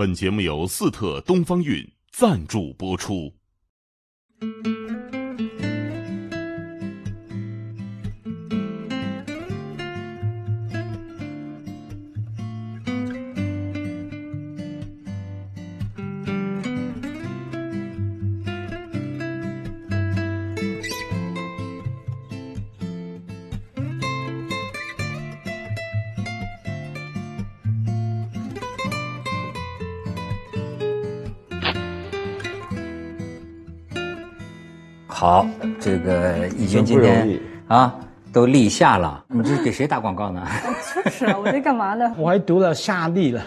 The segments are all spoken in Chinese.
本节目由四特东方韵赞助播出。好，这个义军今天啊都立夏了，你这是给谁打广告呢？就是啊，我在干嘛呢？我还读了夏历了，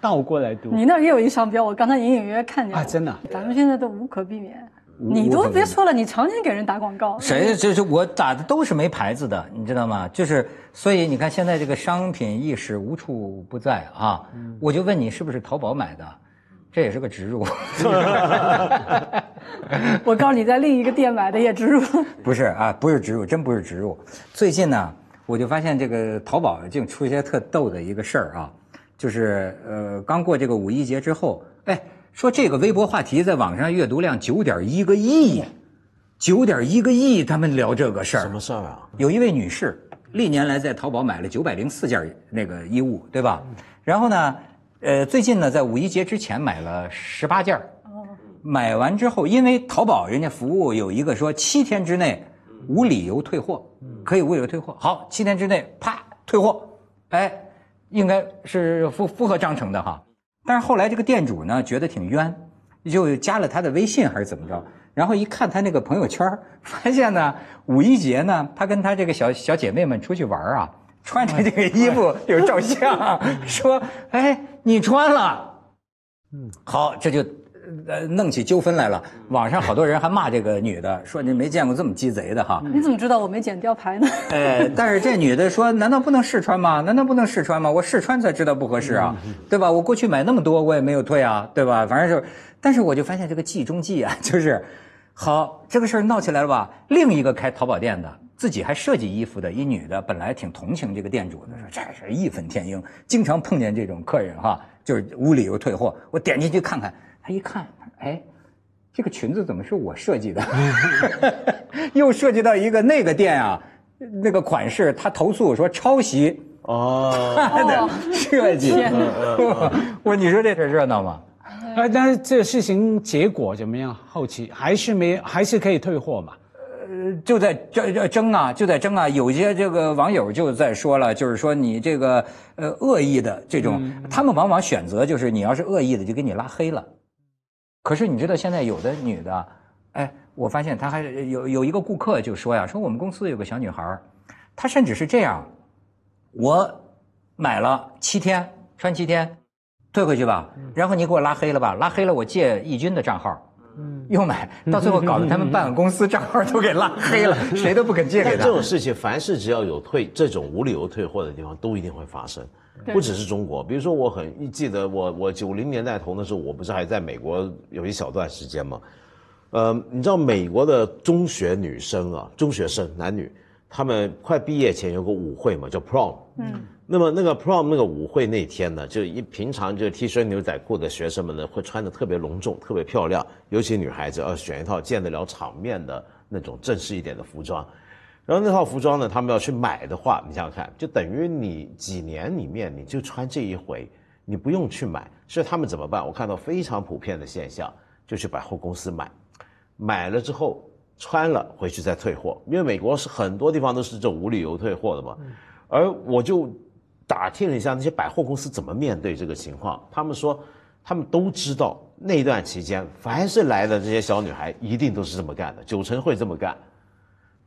倒过来读。你那儿也有一商标，我刚才隐隐约约看见啊真的咱们现在都无可避免。你都别说了，你常年给人打广告。谁？这是我打的都是没牌子的，你知道吗？就是，所以你看现在这个商品意识无处不在啊。我就问你，是不是淘宝买的？这也是个植入。我告诉你，在另一个店买的也植入。不是啊，不是植入，真不是植入。最近呢，我就发现这个淘宝竟出一些特逗的一个事儿啊，就是呃，刚过这个五一节之后，哎，说这个微博话题在网上阅读量九点一个亿，九点一个亿，他们聊这个事儿。什么事儿啊？有一位女士，历年来在淘宝买了九百零四件那个衣物，对吧？然后呢，呃，最近呢，在五一节之前买了十八件儿买完之后，因为淘宝人家服务有一个说七天之内无理由退货，可以无理由退货。好，七天之内啪退货，哎，应该是符符合章程的哈。但是后来这个店主呢觉得挺冤，就加了他的微信还是怎么着，然后一看他那个朋友圈，发现呢五一节呢，他跟他这个小小姐妹们出去玩儿啊，穿着这个衣服有照相，说哎你穿了，嗯，好这就。呃，弄起纠纷来了。网上好多人还骂这个女的，说你没见过这么鸡贼的哈。你怎么知道我没剪吊牌呢？哎，但是这女的说，难道不能试穿吗？难道不能试穿吗？我试穿才知道不合适啊，对吧？我过去买那么多，我也没有退啊，对吧？反正就是，但是我就发现这个计中计啊，就是，好这个事儿闹起来了吧？另一个开淘宝店的，自己还设计衣服的一女的，本来挺同情这个店主的，说这是义愤填膺，经常碰见这种客人哈，就是无理由退货。我点进去看看，他一看，哎。这个裙子怎么是我设计的？又涉及到一个那个店啊，那个款式，他投诉说抄袭哦，他的设计。我你说这事热闹吗？啊，但是这个事情结果怎么样？后期还是没，还是可以退货嘛？呃就在争争争啊，就在争啊！有些这个网友就在说了，就是说你这个呃恶意的这种，他们往往选择就是你要是恶意的，就给你拉黑了。可是你知道现在有的女的，哎，我发现她还有有一个顾客就说呀，说我们公司有个小女孩，她甚至是这样，我买了七天穿七天，退回去吧，然后你给我拉黑了吧，拉黑了我借义军的账号。又买到最后搞得他们办公司账号都给拉黑了，谁都不肯借给他。这种事情，凡是只要有退这种无理由退货的地方，都一定会发生，不只是中国。比如说，我很记得我我九零年代投的时候，我不是还在美国有一小段时间吗？呃，你知道美国的中学女生啊，中学生男女，他们快毕业前有个舞会嘛，叫 prom。嗯。那么那个 prom 那个舞会那天呢，就一平常就 T 恤牛仔裤的学生们呢，会穿的特别隆重、特别漂亮，尤其女孩子要选一套见得了场面的那种正式一点的服装。然后那套服装呢，他们要去买的话，你想想看，就等于你几年里面你就穿这一回，你不用去买。所以他们怎么办？我看到非常普遍的现象，就去百货公司买，买了之后穿了回去再退货，因为美国是很多地方都是这种无理由退货的嘛。而我就。打听了一下那些百货公司怎么面对这个情况，他们说，他们都知道那段期间，凡是来的这些小女孩一定都是这么干的，九成会这么干。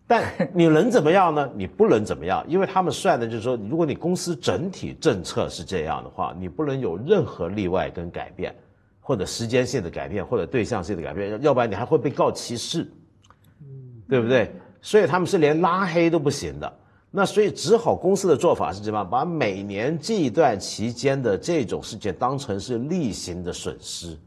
但你能怎么样呢？你不能怎么样，因为他们算的就是说，如果你公司整体政策是这样的话，你不能有任何例外跟改变，或者时间性的改变，或者对象性的改变，要不然你还会被告歧视，对不对？所以他们是连拉黑都不行的。那所以只好公司的做法是什么？把每年这一段期间的这种事件当成是例行的损失，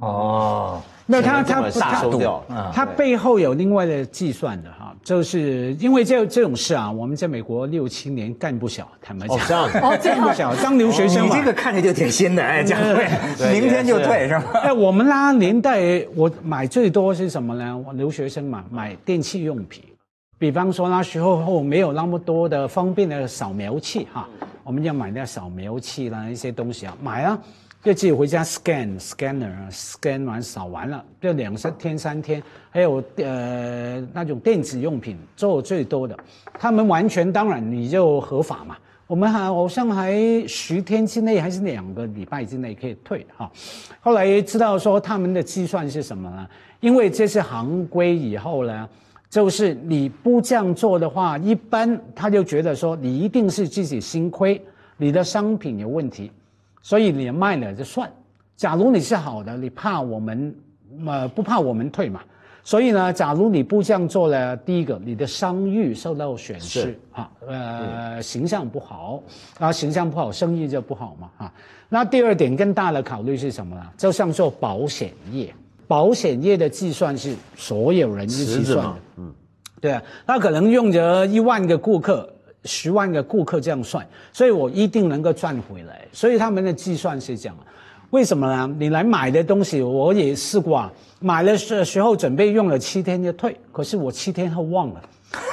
哦，那他他他收掉，它背后有另外的计算的哈，就是因为这这种事啊，我们在美国六七年干不小，坦白讲，哦这样子哦，干不小，当留学生嘛。你这。个看着就挺新的，哎，蒋辉，对明天就退是吧？哎，我们那年代我买最多是什么呢？我留学生嘛，买电器用品，比方说那时候没有那么多的方便的扫描器哈，我们要买那扫描器啦，一些东西啊，买啊，就自己回家 scan scanner 啊 scan 完扫完了，就两三天三天，还有呃那种电子用品做最多的，他们完全当然你就合法嘛。我们还好像还十天之内还是两个礼拜之内可以退哈，后来知道说他们的计算是什么呢？因为这是行规以后呢，就是你不这样做的话，一般他就觉得说你一定是自己心亏，你的商品有问题，所以你卖了就算。假如你是好的，你怕我们呃不怕我们退嘛？所以呢，假如你不这样做呢，第一个你的商誉受到损失啊，呃，形象不好，然后形象不好，生意就不好嘛啊。那第二点更大的考虑是什么呢？就像做保险业，保险业的计算是所有人一起算的，，嗯，对啊，他可能用着一万个顾客。十万个顾客这样算，所以我一定能够赚回来。所以他们的计算是这样，为什么呢？你来买的东西，我也试过啊，买的时时候准备用了七天就退，可是我七天后忘了，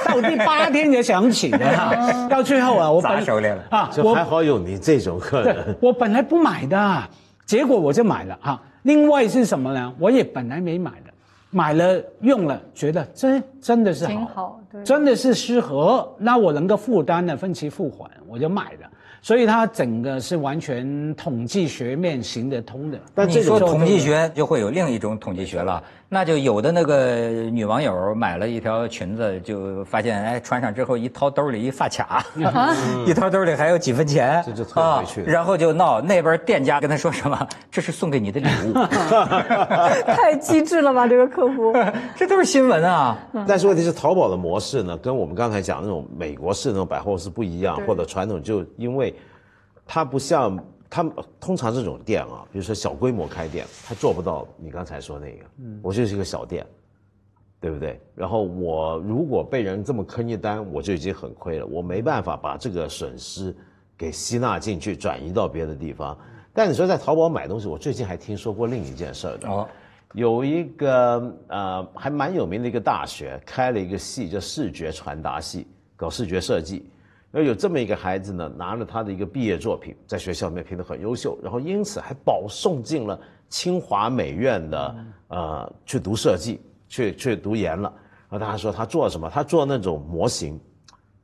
到第八天才想起的哈，到最后啊，我本砸手里了啊，就还好有你这种客人。我本来不买的，结果我就买了哈。另外是什么呢？我也本来没买的，买了用了，觉得真真的是挺好，好，对，真的是适合，那我能够负担的分期付款，我就买了。所以它整个是完全统计学面行得通的。你但这种说统计学就会有另一种统计学了，那就有的那个女网友买了一条裙子，就发现哎穿上之后一掏兜里一发卡，一掏兜里还有几分钱，这就退回去啊然后就闹那边店家跟他说什么，这是送给你的礼物 太机智了吧，这个客服。这都是新闻啊。但是问题是，淘宝的模式呢，跟我们刚才讲那种美国式那种百货是不一样，或者传统，就因为它不像他们通常这种店啊，比如说小规模开店，他做不到你刚才说那个，我就是一个小店，对不对？然后我如果被人这么坑一单，我就已经很亏了，我没办法把这个损失给吸纳进去，转移到别的地方。但你说在淘宝买东西，我最近还听说过另一件事儿的。哦，有一个呃还蛮有名的一个大学开了一个系叫视觉传达系，搞视觉设计。然后有这么一个孩子呢，拿了他的一个毕业作品，在学校里面评得很优秀，然后因此还保送进了清华美院的呃去读设计，去去读研了。然后他还说他做什么？他做那种模型，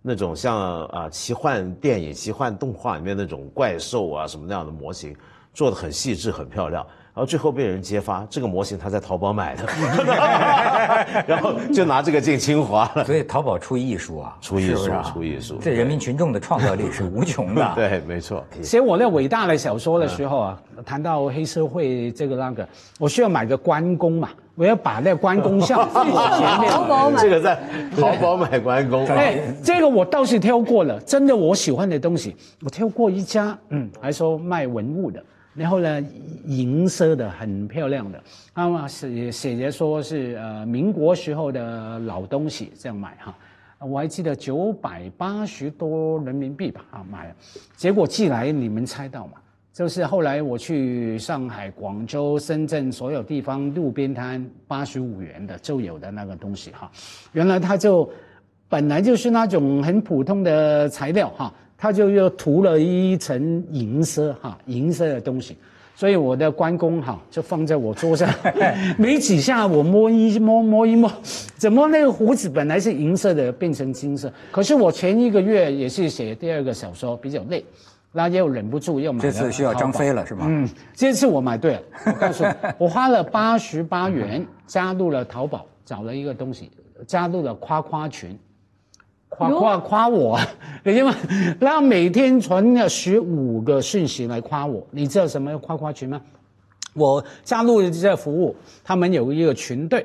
那种像啊、奇幻电影、奇幻动画里面那种怪兽啊什么那样的模型，做的很细致、很漂亮。然后最后被人揭发，这个模型他在淘宝买的，然后就拿这个进清华了。所以淘宝出艺术啊，出艺术是是啊出艺术这人民群众的创造力是无穷的。对，没错。写我那伟大的小说的时候啊，谈到黑社会这个那个，我需要买个关公嘛，我要把那关公像放我前面。淘宝买这个在淘宝买关公，哎，这个我倒是挑过了，真的我喜欢的东西，我挑过一家，嗯，还说卖文物的，然后呢，银色的，很漂亮的，他们写写着说是呃民国时候的老东西，这样买哈。我还记得九百八十多人民币吧，啊买了，结果寄来你们猜到吗？就是后来我去上海、广州、深圳所有地方路边摊八十五元的就有的那个东西哈，原来它就本来就是那种很普通的材料哈，它就又涂了一层银色哈，银色的东西。所以我的关公哈就放在我桌上，没几下我摸一摸摸一摸，怎么那个胡子本来是银色的变成金色？可是我前一个月也是写第二个小说，比较累，那又忍不住又买了。这次需要张飞了是吗？嗯，这次我买对了，我告诉你，我花了八十八元加入了淘宝，找了一个东西，加入了夸夸群。夸夸夸我，你知道吗？然后每天传了十五个讯息来夸我，你知道什么夸夸群吗？我加入了这个服务，他们有一个群队，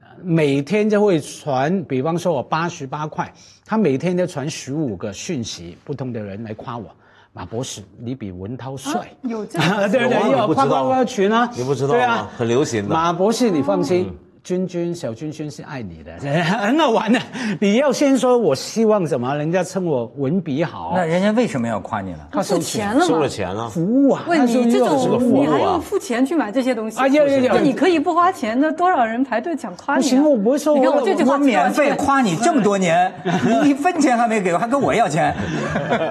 呃每天就会传，比方说我八十八块，他每天就传十五个讯息，不同的人来夸我，马博士，你比文涛帅。有这个对 对，有夸夸夸群啊，你不知道吗对啊，很流行的。马博士，你放心，君君小君君是爱你的，很好玩的。你要先说我希望什么，人家称我文笔好那，人家为什么要夸你呢？他收钱了收了？钱了。服务啊，喂，他说你这种你还啊要付钱去买这些东西啊有有有那你可以不花钱，那多少人排队想夸你行我不会说你看我我这句话我免费夸你这么多年，你一分钱还没给我，还跟我要钱。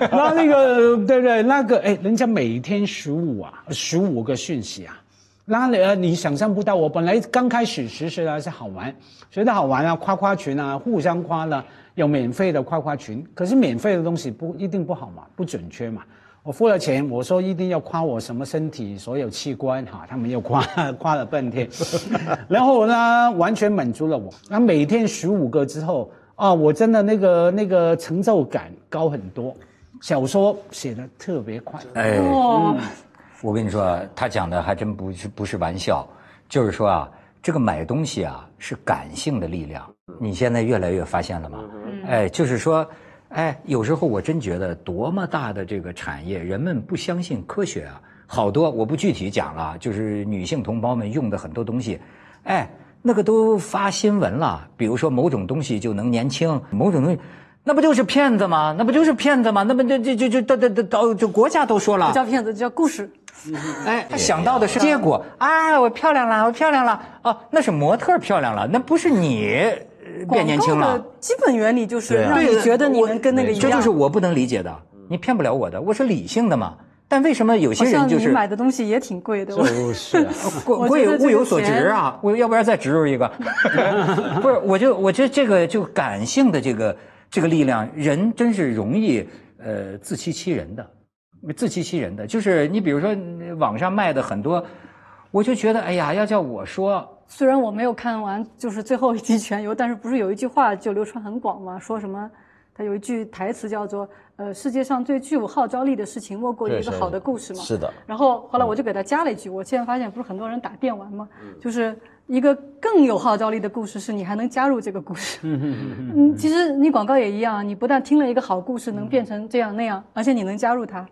那那个对不对？那个哎，人家每天十五啊，十五个讯息啊，那你呃你想象不到。我本来刚开始实施的是好玩，觉得好玩啊，夸夸群啊，互相夸了，有免费的夸夸群。可是免费的东西不一定不好嘛，不准确嘛。我付了钱，我说一定要夸我什么身体所有器官哈，他们又夸 夸了半天，然后呢，完全满足了我。那每天十五个之后啊，我真的那个那个成就感高很多。小说写的特别快，哎，哦，我跟你说，他讲的还真不是不是玩笑，就是说啊，这个买东西啊是感性的力量。你现在越来越发现了吗？哎，就是说，哎，有时候我真觉得多么大的这个产业，人们不相信科学啊。好多我不具体讲了，就是女性同胞们用的很多东西，哎，那个都发新闻了。比如说某种东西就能年轻，某种东西，那不就是骗子吗？那不就是骗子吗？那不就就就就到到到到就国家都说了，不叫骗子，叫故事。哎，他想到的是结果啊，我漂亮了，我漂亮了，哦，那是模特漂亮了，那不是你呃变年轻了。基本原理就是让你觉得你能跟那个一样。这就是我不能理解的，你骗不了我的，我是理性的嘛。但为什么有些人就是你买的东西也挺贵的。我就是啊，贵贵物有所值啊？我要不然再植入一个，不是？我就我觉得这个就感性的这个这个力量，人真是容易呃自欺欺人的，自欺欺人的。就是你比如说网上卖的很多，我就觉得哎呀，要叫我说，虽然我没有看完，就是最后一集《全游》，但是不是有一句话就流传很广吗？说什么？他有一句台词叫做“呃，世界上最具有号召力的事情，莫过于一个好的故事”嘛。是的。然后后来我就给他加了一句，我现在发现不是很多人打电玩吗？就是一个更有号召力的故事是你还能加入这个故事。嗯，其实你广告也一样，你不但听了一个好故事能变成这样那样，而且你能加入它。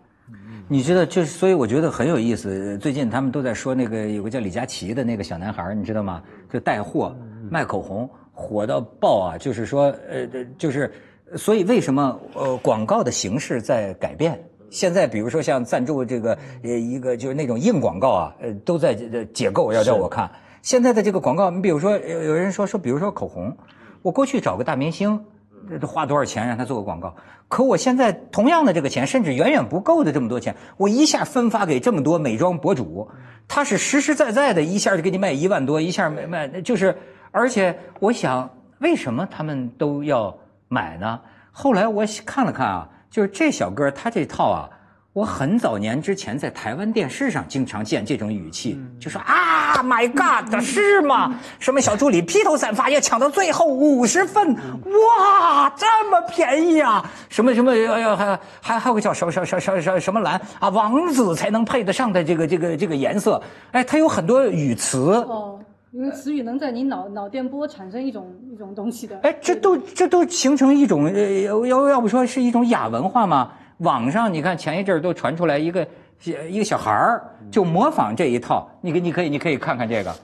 你知道，就是所以我觉得很有意思。最近他们都在说那个有个叫李佳琦的那个小男孩儿，你知道吗？就带货卖口红，火到爆啊！就是说，呃，就是所以为什么呃广告的形式在改变？现在比如说像赞助这个呃一个就是那种硬广告啊，呃都在呃解构，要叫我看。现在的这个广告，你比如说有有人说说，比如说口红，我过去找个大明星。这花多少钱让他做个广告？可我现在同样的这个钱，甚至远远不够的这么多钱，我一下分发给这么多美妆博主，他是实实在在的，一下就给你卖一万多，一下卖卖就是，而且我想，为什么他们都要买呢？后来我看了看啊，就是这小哥他这套啊，我很早年之前在台湾电视上经常见这种语气，就说啊，My God，是吗？什么小助理披头散发要抢到最后五十份，哇，这么便宜啊！什么什么，哎呀，还还还有个叫什么什么什么什么什么蓝啊，王子才能配得上的这个这个这个颜色，哎，它有很多语词。哦，因为词语能在你脑脑电波产生一种一种东西的。哎，这都这都形成一种呃，要要要不说是一种亚文化吗？网上你看前一阵儿都传出来一个一个小孩儿就模仿这一套，你可你可以你可以看看这个。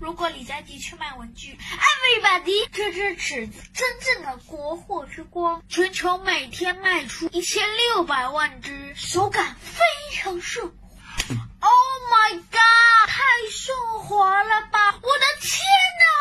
如果李佳琦去卖文具，Everybody，这支尺子真正的国货之光，全球每天卖出一千六百万只，手感非常顺滑。Oh my god，太顺滑了吧！我的天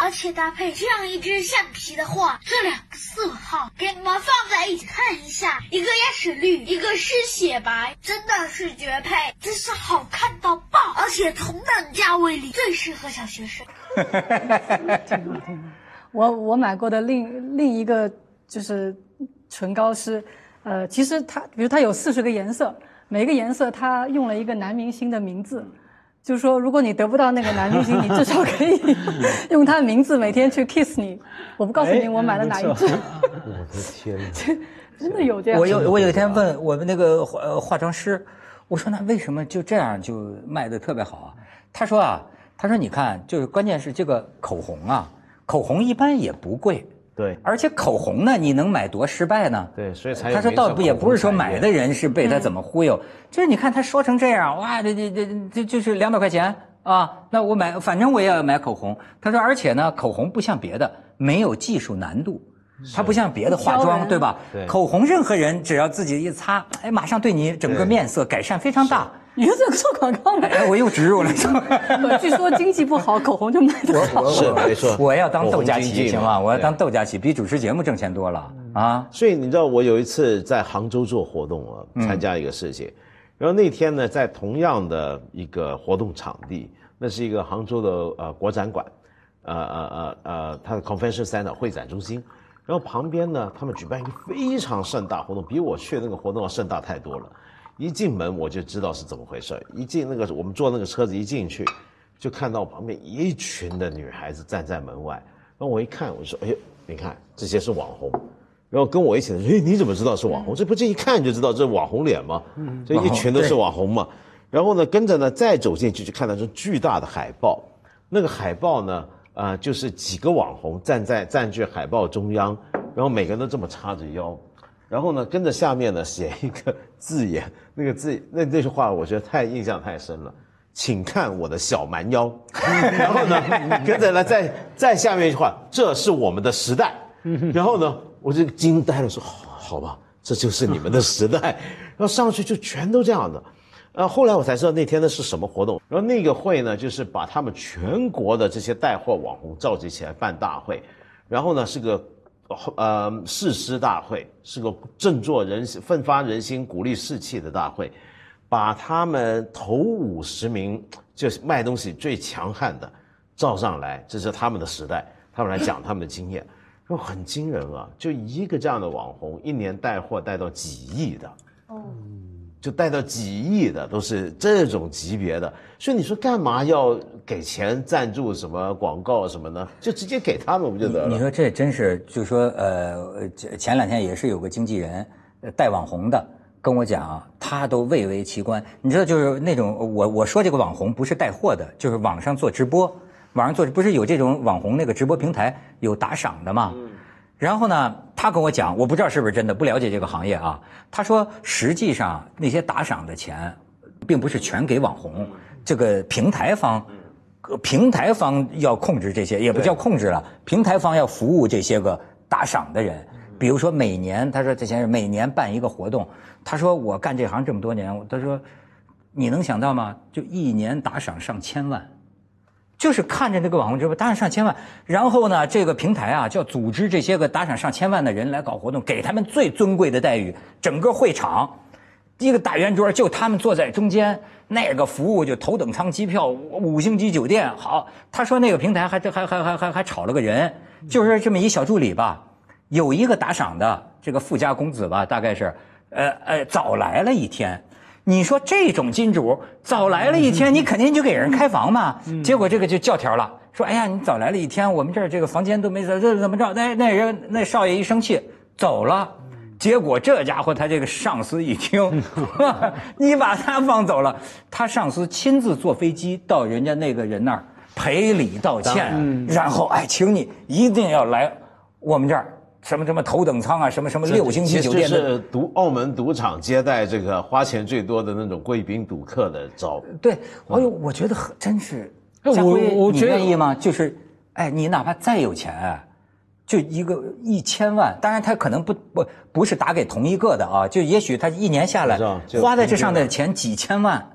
哪！而且搭配这样一支橡皮的话，这两个色号给你们放在一起看一下，一个鸭屎绿，一个是雪白，真的是绝配，真是好看到爆！而且同等价位里最适合小学生。我我买过的另另一个就是唇膏是，呃，其实它比如它有四十个颜色，每个颜色它用了一个男明星的名字，就是说如果你得不到那个男明星，你至少可以用他的名字每天去 kiss 你。我不告诉你我买了哪一支，我的天哪！真的有这样。我有我有一天问我们那个化呃化妆师，我说那为什么就这样就卖的特别好啊？他说啊，他说你看，就是关键是这个口红啊，口红一般也不贵，对而且口红呢，你能买多失败呢？对，所以才有他说倒不也不是说买的人是被他怎么忽悠，就是你看他说成这样，哇，这这这这就是两百块钱啊，那我买，反正我也要买口红。他说，而且呢，口红不像别的没有技术难度。它不像别的化妆，对吧？对口红任何人只要自己一擦，哎，马上对你整个面色改善非常大。你说这个做广告吗？哎，我又植入了。不 据说经济不好，口红就卖得好。是没错我要当窦佳琪行吗？我要当窦佳琪，比主持节目挣钱多了啊！所以你知道，我有一次在杭州做活动啊，参加一个事情，然后那天呢，在同样的一个活动场地，那是一个杭州的呃国展馆，呃呃呃呃，它的 convention center 会展中心，然后旁边呢，他们举办一个非常盛大活动，比我去的那个活动要盛大太多了。一进门我就知道是怎么回事，一进那个我们坐那个车子一进去，就看到旁边一群的女孩子站在门外，然后我一看，我说：“哎呦，你看这些是网红。”然后跟我一起的人，哎，你怎么知道是网红？这不这一看就知道这是网红脸吗？这一群都是网红嘛。然后呢，跟着呢再走进去，就看到这巨大的海报。那个海报呢，呃，就是几个网红站在占据海报中央，然后每个人都这么叉着腰，然后呢，跟着下面呢写一个字眼，那个字那那句话我觉得太印象太深了。请看我的小蛮腰，然后呢，跟着呢，再再下面一句话，这是我们的时代。然后呢，我就惊呆了，说好好吧，这就是你们的时代。然后上去就全都这样的。呃，后来我才知道那天的是什么活动。然后那个会呢，就是把他们全国的这些带货网红召集起来办大会，然后呢是个呃誓师大会，是个振作人心、奋发人心、鼓励士气的大会，把他们头五十名就是卖东西最强悍的召上来，这是他们的时代，他们来讲他们的经验，说很惊人啊！就一个这样的网红，一年带货带到几亿的。就带到几亿的都是这种级别的，所以你说干嘛要给钱赞助什么广告什么呢？就直接给他们不就得了？你说这真是，就说呃，前两天也是有个经纪人带网红的跟我讲，他都蔚为奇观。你知道，就是那种我我说这个网红不是带货的，就是网上做直播，网上做不是有这种网红那个直播平台有打赏的吗？然后呢，他跟我讲，我不知道是不是真的，不了解这个行业啊。他说，实际上那些打赏的钱，并不是全给网红，这个平台方，呃平台方要控制这些，也不叫控制了，平台方要服务这些个打赏的人。比如说每年，他说这些人每年办一个活动，他说我干这行这么多年，他说你能想到吗？就一年打赏上千万。就是看着那个网红直播打赏上千万，然后呢，这个平台啊，就要组织这些个打赏上千万的人来搞活动，给他们最尊贵的待遇。整个会场，一个大圆桌，就他们坐在中间，那个服务就头等舱机票、五星级酒店。好，他说那个平台还还还还还还炒了个人，就是这么一小助理吧，有一个打赏的这个富家公子吧，大概是，呃呃，早来了一天。你说这种金主早来了一天，你肯定就给人开房嘛。结果这个就教条了，说哎呀，你早来了一天，我们这儿这个房间都没这这怎么着？那那人那少爷一生气走了，结果这家伙他这个上司一听，你把他放走了，他上司亲自坐飞机到人家那个人那儿赔礼道歉，然后哎，请你一定要来我们这儿。什么什么头等舱啊，什么什么六星级酒店的，这是赌澳门赌场接待这个花钱最多的那种贵宾赌客的招。对，哎呦，我觉得很真是。哎家辉你我我觉得愿意吗？就是，哎，你哪怕再有钱，就一个一千万，当然他可能不不不是打给同一个的啊，就也许他一年下来花在这上的钱几千万。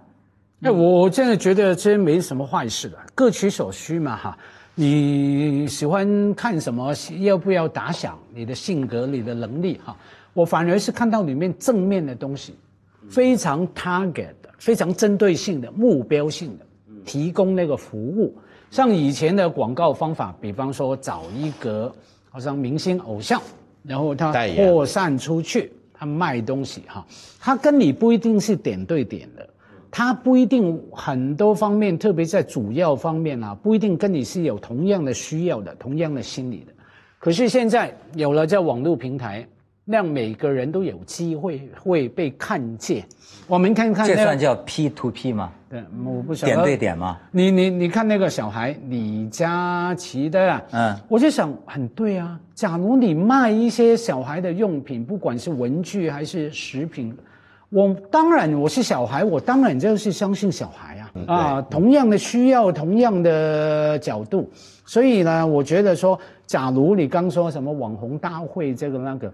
哎，我我真的觉得这没什么坏事的，各取所需嘛哈。你喜欢看什么？要不要打响你的性格、你的能力哈？我反而是看到里面正面的东西，非常 target 的、非常针对性的、目标性的，提供那个服务。像以前的广告方法，比方说找一个好像明星偶像，然后他扩散出去，他卖东西哈，他跟你不一定是点对点的。他不一定很多方面，特别在主要方面啊，不一定跟你是有同样的需要的、同样的心理的。可是现在有了这网络平台，让每个人都有机会会被看见。我们看看、那个，这算叫 P to P 吗？对，我不晓得点对点吗？你你你看那个小孩李佳琦的啊，嗯我就想很对啊。假如你卖一些小孩的用品，不管是文具还是食品，我当然我是小孩，我当然就是相信小孩啊啊，同样的需要，同样的角度，所以呢，我觉得说，假如你刚说什么网红大会这个那个。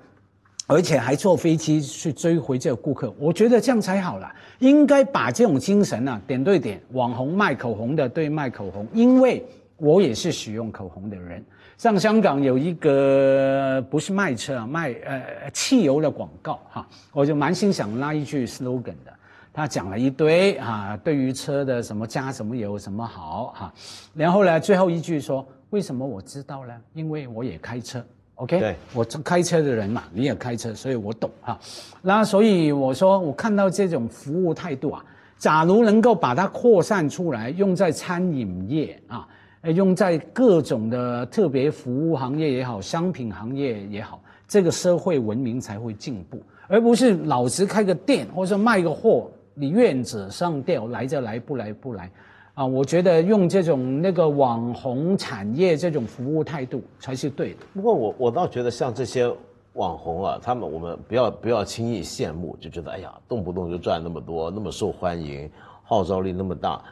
而且还坐飞机去追回这个顾客，我觉得这样才好了。应该把这种精神啊，点对点，网红卖口红的对卖口红，因为我也是使用口红的人。像香港有一个不是卖车啊，卖呃汽油的广告哈，我就蛮心想拉一句 slogan 的。他讲了一堆啊，对于车的什么加什么油什么好哈，然后呢，最后一句说为什么我知道呢？因为我也开车。OK，对我开车的人嘛，你也开车，所以我懂哈。那所以我说，我看到这种服务态度啊，假如能够把它扩散出来，用在餐饮业啊，哎用在各种的特别服务行业也好，商品行业也好，这个社会文明才会进步，而不是老实开个店或者卖个货，你愿者上吊，来就来，不来不来。啊，我觉得用这种那个网红产业这种服务态度才是对的。不过我我倒觉得像这些网红啊，他们我们不要不要轻易羡慕，就觉得哎呀，动不动就赚那么多，那么受欢迎，号召力那么大，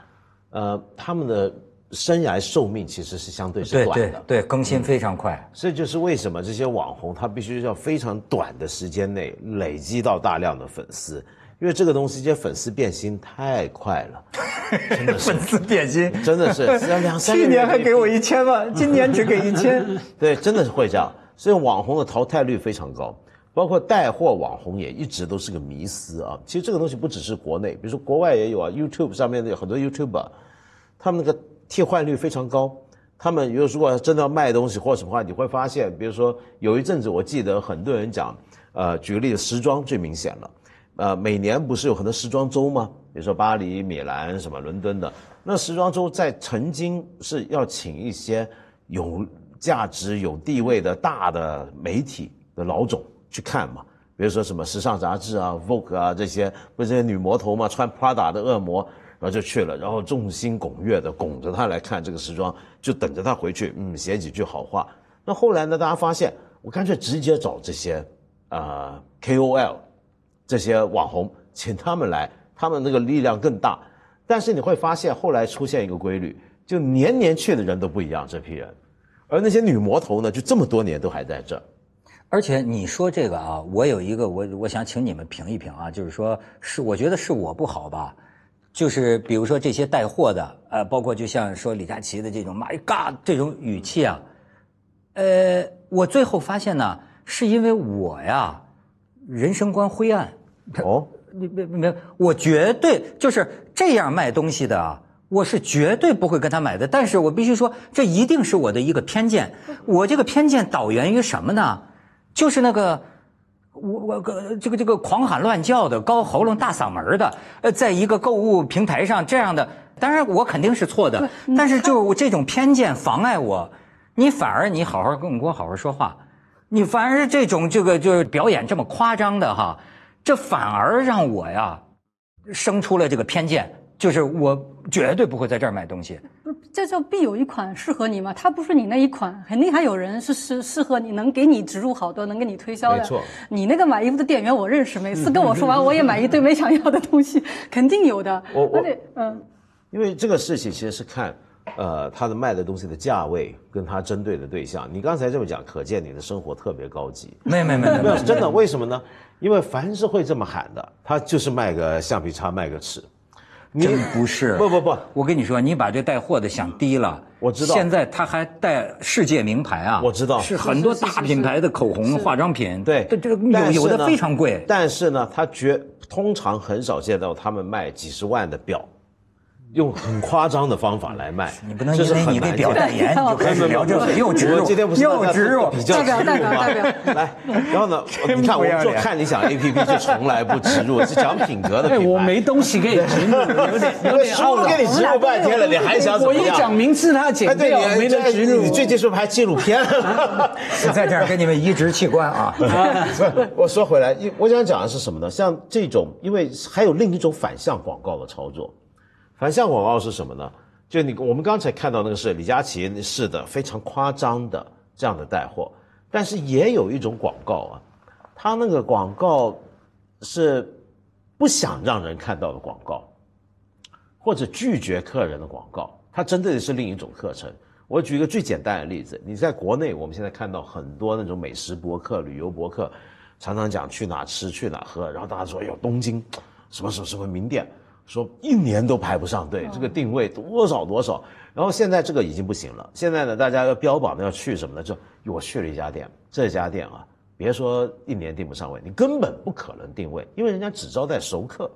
呃，他们的生涯寿命其实是相对是短的。对对，更新非常快。这就是为什么这些网红他必须要非常短的时间内累积到大量的粉丝，因为这个东西，这些粉丝变心太快了，真的是 粉丝变心，真的是 两三个去年还给我一千万，今年只给一千。对，真的是会这样，所以网红的淘汰率非常高，包括带货网红也一直都是个迷思啊。其实这个东西不只是国内，比如说国外也有啊，YouTube 上面的有很多 YouTuber，他们那个替换率非常高。他们有如果真的要卖东西或者什么话，你会发现，比如说有一阵子我记得很多人讲，呃，举个例子，时装最明显了。呃，每年不是有很多时装周吗？比如说巴黎、米兰、什么伦敦的，那时装周在曾经是要请一些有价值、有地位的大的媒体的老总去看嘛。比如说什么时尚杂志啊、Vogue 啊这些，不是这些女魔头嘛，穿 Prada 的恶魔，然后就去了，然后众星拱月的拱着他来看这个时装，就等着他回去，嗯，写几句好话。那后来呢，大家发现，我干脆直接找这些呃 KOL。这些网红，请他们来，他们那个力量更大。但是你会发现，后来出现一个规律，就年年去的人都不一样，这批人，而那些女魔头呢，就这么多年都还在这儿。而且你说这个啊，我有一个我我想请你们评一评啊，就是说是我觉得是我不好吧，就是比如说这些带货的，呃，包括就像说李佳琦的这种 “my God” 这种语气啊，呃，我最后发现呢，是因为我呀，人生观灰暗。哦，你没没有，我绝对就是这样卖东西的啊，我是绝对不会跟他买的。但是我必须说，这一定是我的一个偏见。我这个偏见导源于什么呢？就是那个我我个这个这个狂喊乱叫的、高喉咙大嗓门的，呃，在一个购物平台上这样的，当然我肯定是错的，但是就这种偏见妨碍我，你反而你好好跟我好好说话，你反而这种这个就是表演这么夸张的哈。这反而让我呀，生出了这个偏见，就是我绝对不会在这儿买东西。这就必有一款适合你嘛？它不是你那一款，肯定还有人是适适合你，能给你植入好多，能给你推销的。没错，你那个买衣服的店员我认识，每次跟我说完，我也买一堆没想要的东西，肯定有的。我我而且嗯，因为这个事情其实是看，呃，他的卖的东西的价位跟他针对的对象。你刚才这么讲，可见你的生活特别高级。没没没没没有，真的，为什么呢？因为凡是会这么喊的，他就是卖个橡皮擦，卖个尺。你真不是。不不不，我跟你说，你把这带货的想低了。我知道现在他还带世界名牌啊。我知道是很多大品牌的口红、化妆品。对，这这个有的非常贵。但是呢，他绝通常很少见到他们卖几十万的表，用很夸张的方法来卖，你不能因为你为表代言你就开始聊这个，又植入今天不是又植入，比较植入代表代表？来，然后呢，你看我们做看你想 A P P 就从来不植入，是讲品格的哎，品牌。我没东西给你植入，有点有点懊恼。我给你植入半天了，你还想怎么样我一？讲名次他哎，剪对，掉，你没得植入。你最近是不是拍纪录片了？在这儿给你们移植器官啊。我说回来，因我想讲的是什么呢？像这种，因为还有另一种反向广告的操作。反向广告是什么呢？就你我们刚才看到那个是李佳琦式的非常夸张的这样的带货，但是也有一种广告啊，他那个广告是不想让人看到的广告，或者拒绝客人的广告，它针对的是另一种课程。我举一个最简单的例子，你在国内，我们现在看到很多那种美食博客、旅游博客，常常讲去哪吃、去哪喝，然后大家说，哎呦，东京什么什么什么名店，说一年都排不上队，这个定位多少多少。然后现在这个已经不行了，现在呢，大家要标榜的要去什么呢？就我去了一家店，这家店啊，别说一年定不上位，你根本不可能定位，因为人家只招待熟客。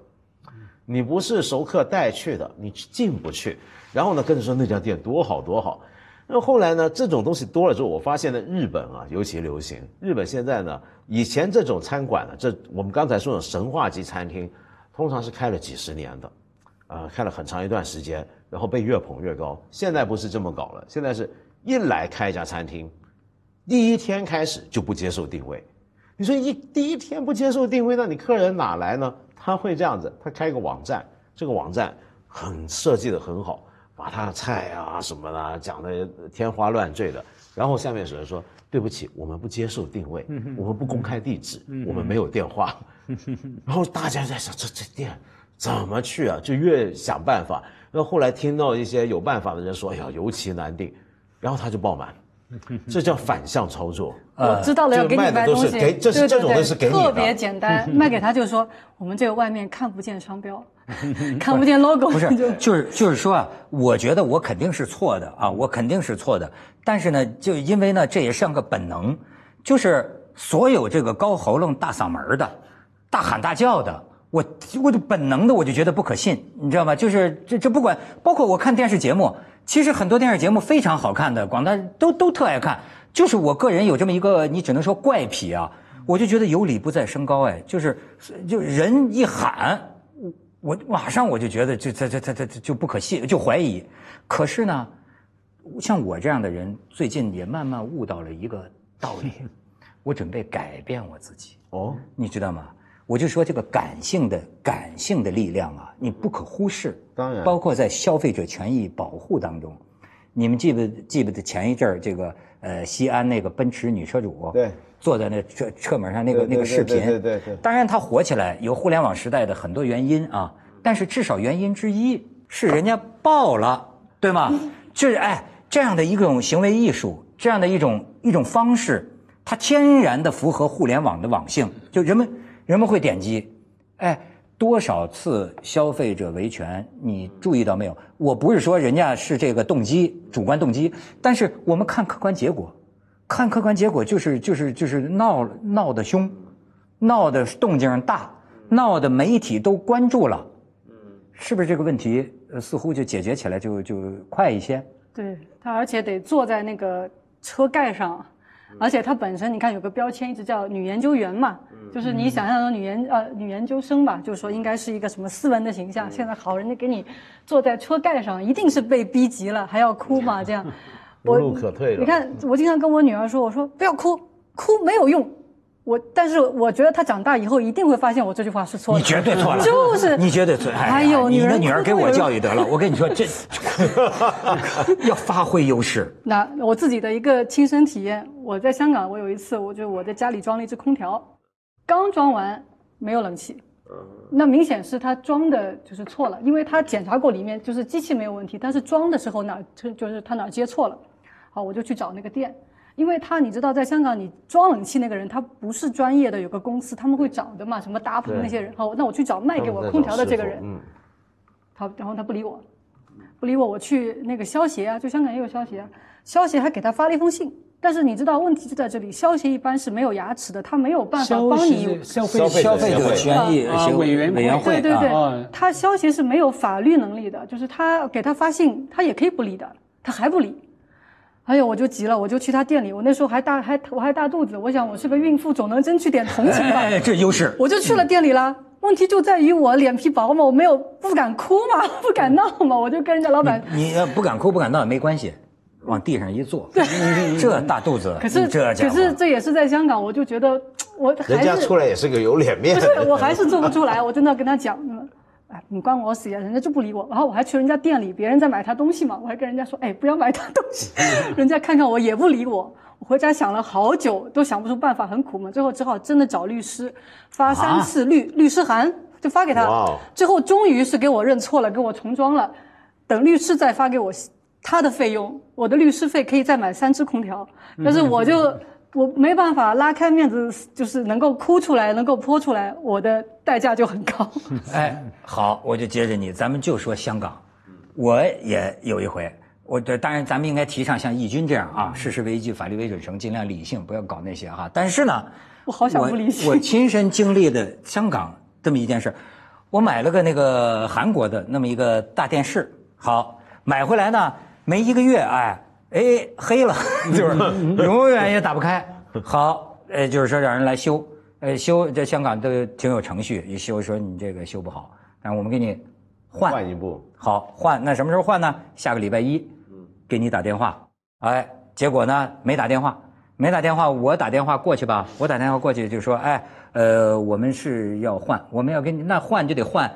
你不是熟客带去的，你进不去。然后呢，跟着说那家店多好多好。那后来呢，这种东西多了之后，我发现呢，日本啊尤其流行。日本现在呢，以前这种餐馆呢，这我们刚才说的神话级餐厅，通常是开了几十年的，啊、开了很长一段时间，然后被越捧越高。现在不是这么搞了，现在是一来开一家餐厅，第一天开始就不接受定位。你说一第一天不接受定位，那你客人哪来呢？他会这样子，他开一个网站，这个网站很设计的很好，把他的菜啊什么的讲的天花乱坠的，然后下面有人说对不起，我们不接受定位，我们不公开地址，我们没有电话，然后大家在想这这店怎么去啊？就越想办法，然后后来听到一些有办法的人说，哎呀，尤其难定，然后他就爆满，这叫反向操作。我知道了，要给你卖东西，给这是这种对都是给你的特别简单，卖给他就是说我们这个外面看不见商标，看不见 logo，不是就，是就是说啊，我觉得我肯定是错的啊，我肯定是错的。但是呢，就因为呢，这也像个本能，就是所有这个高喉咙、大嗓门的、大喊大叫的，我我就本能的我就觉得不可信，你知道吗？就是这这不管，包括我看电视节目，其实很多电视节目非常好看的，广大都都特爱看。就是我个人有这么一个，你只能说怪癖啊，我就觉得有理不在声高，哎，就是就人一喊，我马上我就觉得这这这这这这就不可信，就怀疑。可是呢，像我这样的人，最近也慢慢悟到了一个道理，我准备改变我自己。哦，你知道吗？我就说这个感性的感性的力量啊，你不可忽视。当然包括在消费者权益保护当中，你们记不记不得前一阵儿这个呃西安那个奔驰女车主对坐在那车车门上那个那个视频，对对对对当然它火起来有互联网时代的很多原因啊，但是至少原因之一是人家爆了，对吗？就是哎这样的一种行为艺术，这样的一种一种方式，它天然的符合互联网的网性，就人们人们会点击，哎。多少次消费者维权，你注意到没有？我不是说人家是这个动机主观动机，但是我们看客观结果，看客观结果就是就是就是闹闹得凶，闹的动静大，闹的媒体都关注了，是不是这个问题呃似乎就解决起来就就快一些？对他，而且得坐在那个车盖上，而且它本身你看有个标签一直叫女研究员嘛，就是你想象中女研呃女研究生吧，就是说应该是一个什么斯文的形象。现在好人家给你坐在车盖上，一定是被逼急了，还要哭嘛这样。无路可退了。你看，我经常跟我女儿说，我说不要哭，哭没有用。我但是我觉得她长大以后一定会发现我这句话是错的。你绝对错了，就是你绝对错。哎呦，你的女儿给我教育得了，我跟你说这 要发挥优势。那我自己的一个亲身体验，我在香港，我有一次，我就我在家里装了一只空调，刚装完没有冷气，那明显是他装的就是错了，因为他检查过里面就是机器没有问题，但是装的时候哪就就是他哪儿接错了，好，我就去找那个店，因为他你知道在香港你装冷气那个人他不是专业的，有个公司他们会找的嘛，什么搭棚那些人，好，那我去找卖给我空调的这个人，嗯，他然后他不理我，不理我，我去那个消协啊，就香港也有消协啊，消协还给他发了一封信，但是你知道问题就在这里，消协一般是没有牙齿的，他没有办法帮你消费消费者权益协啊委员委员会对对对啊，他消协是没有法律能力的，就是他给他发信，他也可以不理的，他还不理。哎呦，我就急了，我就去他店里，我那时候还大还我还大肚子，我想我是个孕妇，总能争取点同情吧。哎，这优势。我就去了店里了。问题就在于我脸皮薄嘛，我没有不敢哭嘛，不敢闹嘛，我就跟人家老板。你要不敢哭不敢闹也没关系，往地上一坐，对这大肚子，可是这可是这也是在香港，我就觉得我还人家是出来也是个有脸面不的是，我还是做不出来。我真的跟他讲，嗯哎，你关我死呀，人家就不理我。然后我还去人家店里，别人在买他东西嘛，我还跟人家说，哎，不要买他东西。人家看看我也不理我。我回家想了好久，都想不出办法，很苦闷。最后只好真的找律师，发三次律、律师函，就发给他。最后终于是给我认错了，给我重装了。等律师再发给我他的费用，我的律师费可以再买三只空调。但是我就我没办法拉开面子，就是能够哭出来，能够泼出来，我的代价就很高。哎，好，我就接着你，咱们就说香港，我也有一回，我这当然咱们应该提倡像义军这样啊，事实为依据，法律为准绳，尽量理性，不要搞那些哈。但是呢，我好想不理性我我亲身经历的香港这么一件事，我买了个那个韩国的那么一个大电视，好买回来呢，没一个月，哎哎黑了，就是 永远也打不开。好，呃，就是说让人来修，呃，修这香港都挺有程序，一修说你这个修不好，但我们给你换换一部，好换，那什么时候换呢？下个礼拜一，给你打电话。哎，结果呢没打电话，没打电话，我打电话过去吧，我打电话过去就说，哎，呃，我们是要换，我们要跟你那换就得换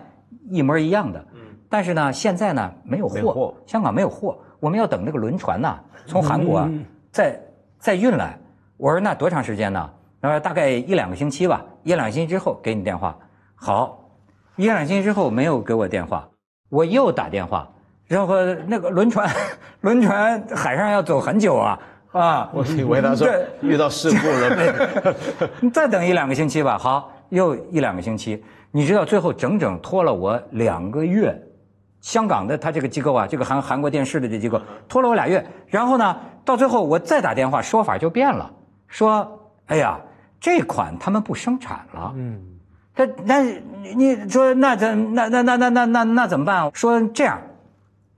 一模一样的。嗯但是呢，现在呢没有货，货香港没有货，我们要等那个轮船呐，从韩国啊再再运来。我说那多长时间呢？他说大概一两个星期吧，一两个星期之后给你电话。好，一两个星期之后没有给我电话，我又打电话，然后那个轮船，轮船海上要走很久啊啊！我以为他说对遇到事故了，你 再等一两个星期吧。好，又一两个星期，你知道最后整整拖了我两个月。香港的他这个机构啊，这个韩韩国电视的这机构拖了我俩月，然后呢，到最后我再打电话，说法就变了，说哎呀，这款他们不生产了。嗯，他那你你说那怎那那那那那那那怎么办啊？说这样，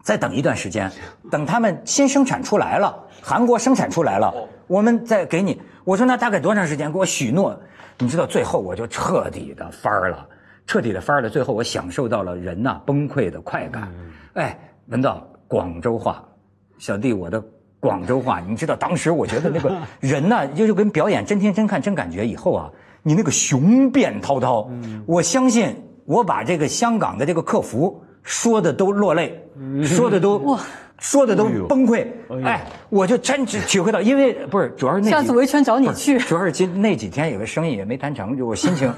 再等一段时间，等他们新生产出来了，韩国生产出来了，我们再给你。我说那大概多长时间？给我许诺。你知道最后我就彻底的翻儿了，彻底的翻了。最后我享受到了人呐、崩溃的快感。哎，闻到广州话，小弟我的广州话，你知道当时我觉得那个 人呐、就就跟表演真听真看真感觉以后啊，你那个雄辩滔滔，我相信我把这个香港的这个客服说的都落泪，说的都哇。说的都崩溃，哎，我就真只体会到，因为不是，主要是那几下次维权找你去。主要是今那几天有个生意也没谈成，就我心情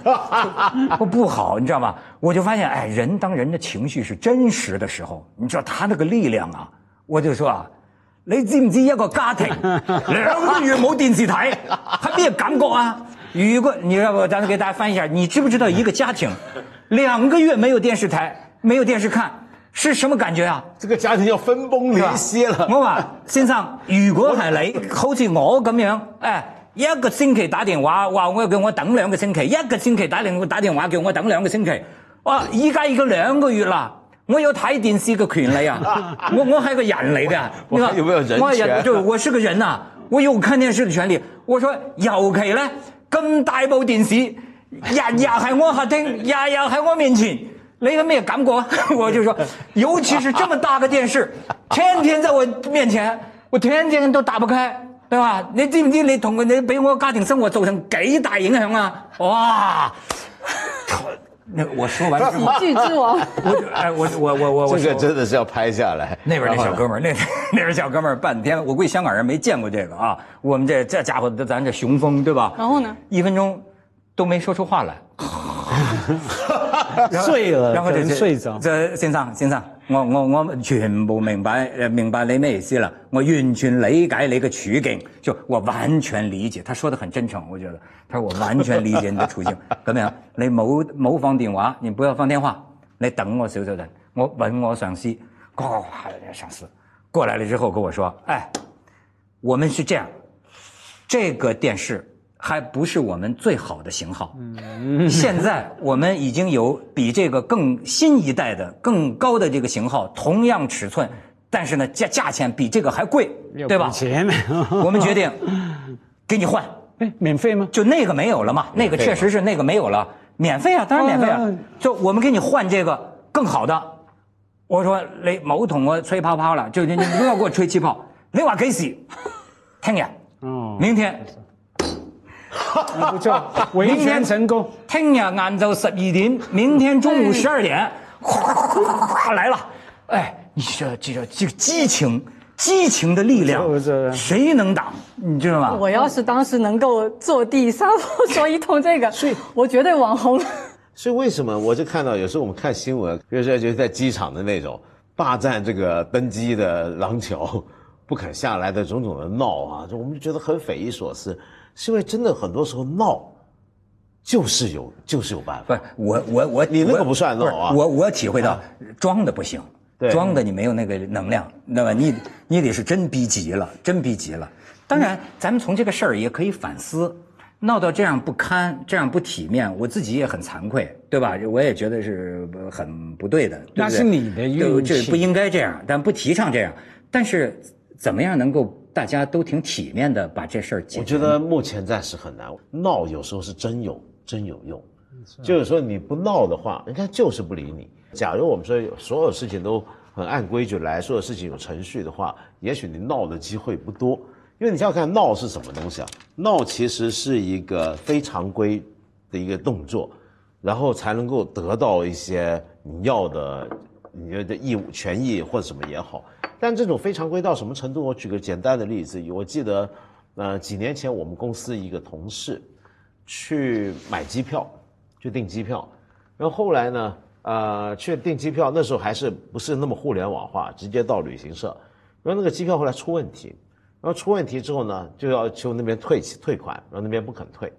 不 不好，你知道吗？我就发现，哎，人当人的情绪是真实的时候，你知道他那个力量啊，我就说啊，你知唔知一个家庭 两个月冇電視睇，係咩感觉啊？如果你要不咱给大家翻譯一下，你知不知道一个家庭两个月没有电视台，没有电视看，是什么感覺啊？这个家庭要分崩离析了。我話先生，如果係你，好似我咁樣，誒一個星期打電話話我叫我等兩個星期，一個星期打電打電話叫我等兩個星期，哇！依家已經兩個月啦。我有睇電視嘅權利啊！我我係個人嚟嘅，我有沒有人權我係就我是個人啊、我有看電視嘅權利。我說尤其咧咁大部電視，日日喺我客廳，日日喺我面前。你有咩感覺啊？我就说，尤其是这么大个电视，天天在我面前，我天天都打不开，对吧？你知唔知你同你俾我家庭生活造成幾大影響啊？哇！那我说完之後，喜劇之王，我就哎，我我我我我这个真的是要拍下来。那边那小哥们儿，那那边小哥们儿半天，我估计香港人没见过这个啊。我们这这家伙，咱这雄风对吧？然后呢？一分钟都没说出話來。睡了，然後就睡着。這先生先生，我我我全部明白誒明白你咩意思啦，我完全理解你嘅處境，就我完全理解。他說的很真誠，我覺得，他說我完全理解你的處境。咁樣，你冇冇放電話，你不要放電話，你等我少少陣，我揾我上司，呱呱呱，上司過來了之後跟我說，哎，我們是這樣。这个电视还不是我们最好的型号。现在我们已经有比这个更新一代的、更高的这个型号，同样尺寸，但是呢价价钱比这个还贵，对吧？钱，我们决定给你换，哎，免费吗？就那个没有了嘛，那个确实是那个没有了，免费啊，当然免费啊哦。就我们给你换这个更好的。我说你冇同我吹泡泡了，就你你不要给我吹气泡。你话几时？听日，哦，明天，不错，明天成功。听日晏昼十二点，明天中午十二點，咵咵咵咵咵來了。哎，你說這個這個激情，激情的力量是不是，誰能挡？你知道吗？我要是当时能够坐地撒泼说一通这个，所以我绝对网红。所以为什么我就看到有时候我们看新闻，比如说就是在机场的那种霸占这个登机的廊桥，不肯下来的种种的闹啊，就我们就觉得很匪夷所思，是因为真的很多时候闹，就是有就是有办法。不是我我我你那个不算闹啊我我体会到装的不行，装的你没有那个能量，那么你你得是真逼急了，真逼急了。当然，咱们从这个事儿也可以反思，闹到这样不堪，这样不体面，我自己也很惭愧，对吧？我也觉得是很不对的，对对那是你的对运气这不应该这样，但不提倡这样。但是怎么样能够大家都挺体面的把这事儿解决？我觉得目前暂时很难，闹有时候是真有真有用，就是说你不闹的话，人家就是不理你。假如我们说所有事情都很按规矩来，所有事情有程序的话，也许你闹的机会不多。因为你想想看，闹是什么东西啊？闹其实是一个非常规的一个动作，然后才能够得到一些你要的你的义务、权益或者什么也好。但这种非常规到什么程度？我举个简单的例子，我记得，呃，几年前我们公司一个同事去买机票，去订机票，然后后来呢，呃，去订机票，那时候还是不是那么互联网化，直接到旅行社，然后那个机票后来出问题，然后出问题之后呢，就要求那边退退款，然后那边不肯退。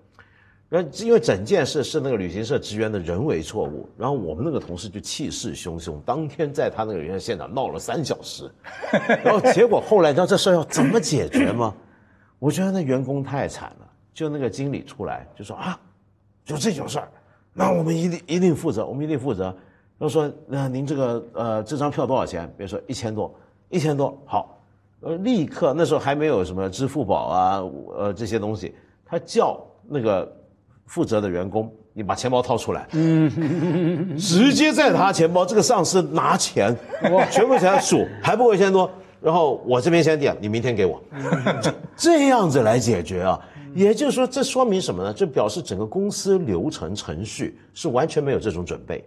然后因为整件事是那个旅行社职员的人为错误，然后我们那个同事就气势汹汹，当天在他那个旅行社现场闹了三小时，然后结果后来你知道这事要怎么解决吗？我觉得那员工太惨了，就那个经理出来就说啊，就这种事儿，那我们一定一定负责，我们一定负责。他说那您这个呃这张票多少钱？比如说一千多，一千多好，呃立刻那时候还没有什么支付宝啊呃这些东西，他叫那个。负责的员工，你把钱包掏出来，嗯，直接在他钱包，这个上司拿钱，哇，全部钱数，还不够一千多，然后我这边先点，你明天给我，这样子来解决啊。也就是说，这说明什么呢？这表示整个公司流程程序是完全没有这种准备，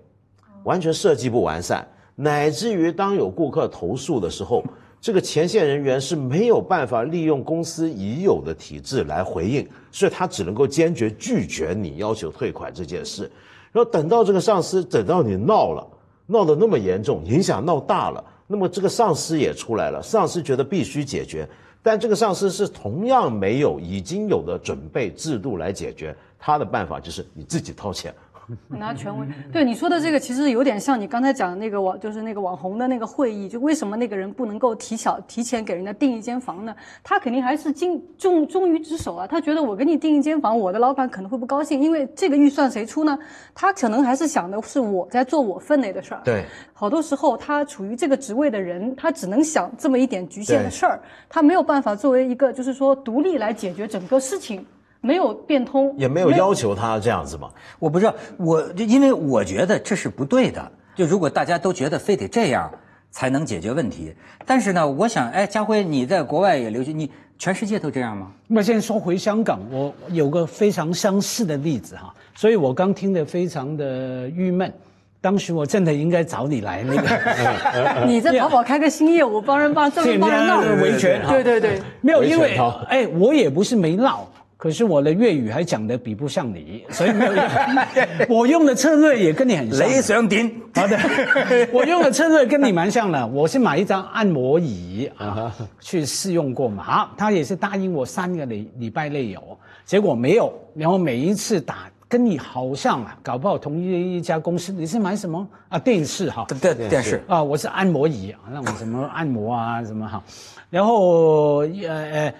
完全设计不完善，乃至于当有顾客投诉的时候，这个前线人员是没有办法利用公司已有的体制来回应，所以他只能够坚决拒绝你要求退款这件事。然后等到这个上司等到你闹了，闹得那么严重，影响闹大了，那么这个上司也出来了，上司觉得必须解决，但这个上司是同样没有已经有的准备制度来解决，他的办法就是你自己掏钱。拿权威，对 你说的这个，其实有点像你刚才讲的那个网，就是那个网红的那个会议，就为什么那个人不能够提小提前给人家订一间房呢？他肯定还是尽忠忠于职守啊，他觉得我给你订一间房，我的老板可能会不高兴，因为这个预算谁出呢？他可能还是想的是我在做我分内的事儿。对，好多时候他处于这个职位的人，他只能想这么一点局限的事儿，他没有办法作为一个就是说独立来解决整个事情，没有变通，也没有要求他这样子嘛。我不知道，我就因为我觉得这是不对的。就如果大家都觉得非得这样才能解决问题，但是呢，我想，哎，家辉，你在国外也留学，你全世界都这样吗？那么现在说回香港，我有个非常相似的例子哈，所以我刚听得非常的郁闷。当时我真的应该找你来那个，你在淘宝开个新业务，帮人帮专门帮人闹维权对对对，没有，因为哎，我也不是没闹，可是我的粤语还讲得比不上你，所以没有用。我用的策略也跟你很像。雷上点，好的，我用的策略跟你蛮像的。我是买一张按摩椅啊，去试用过嘛。好，他也是答应我三个礼礼拜内有，结果没有。然后每一次打跟你好像啊，搞不好同一一家公司。你是买什么啊？电视哈。对电视啊，我是按摩椅啊，那种什么按摩啊什么哈，然后呃呃，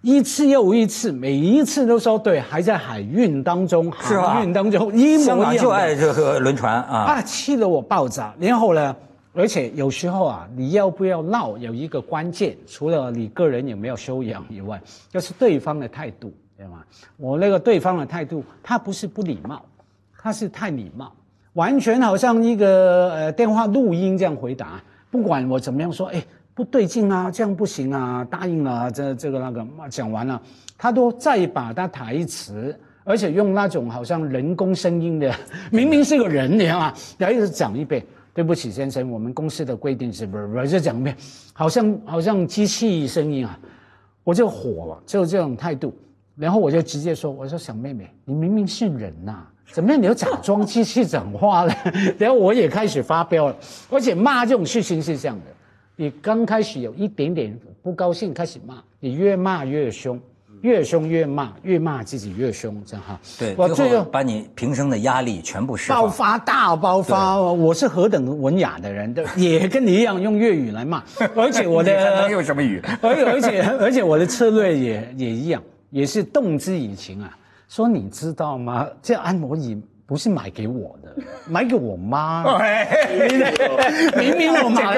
一次又一次，每一次都说对，还在海运当中，是吧航运当中一模一样香港就的爱这个轮船啊，啊，气得我爆炸。然后呢，而且有时候啊，你要不要闹，有一个关键，除了你个人有没有修养以外，就是对方的态度，对吗？我那个对方的态度，他不是不礼貌，他是太礼貌，完全好像一个呃电话录音这样回答，不管我怎么样说，哎。不对劲啊，这样不行啊，答应了，这这个那个讲完了，他都再把他台词，而且用那种好像人工声音的，明明是个人，你知道吗？然后一直讲一遍，对不起先生，我们公司的规定是不是不是，就讲一遍，好像好像机器声音啊，我就火了，就这种态度，然后我就直接说，我说小妹妹，你明明是人呐、怎么样？你要假装机器讲话了？然后我也开始发飙了，而且骂这种事情是这样的。你刚开始有一点点不高兴，开始骂，你越骂越凶，越凶越骂，越骂自己越凶，这样哈。对，我最后把你平生的压力全部释放。爆发大爆发，我是何等文雅的人，对，也跟你一样用粤语来骂，而且我的，用什么语？而 而且而且我的策略也也一样，也是动之以情啊。说你知道吗？这按摩椅不是买给我的，买给我妈。明明我妈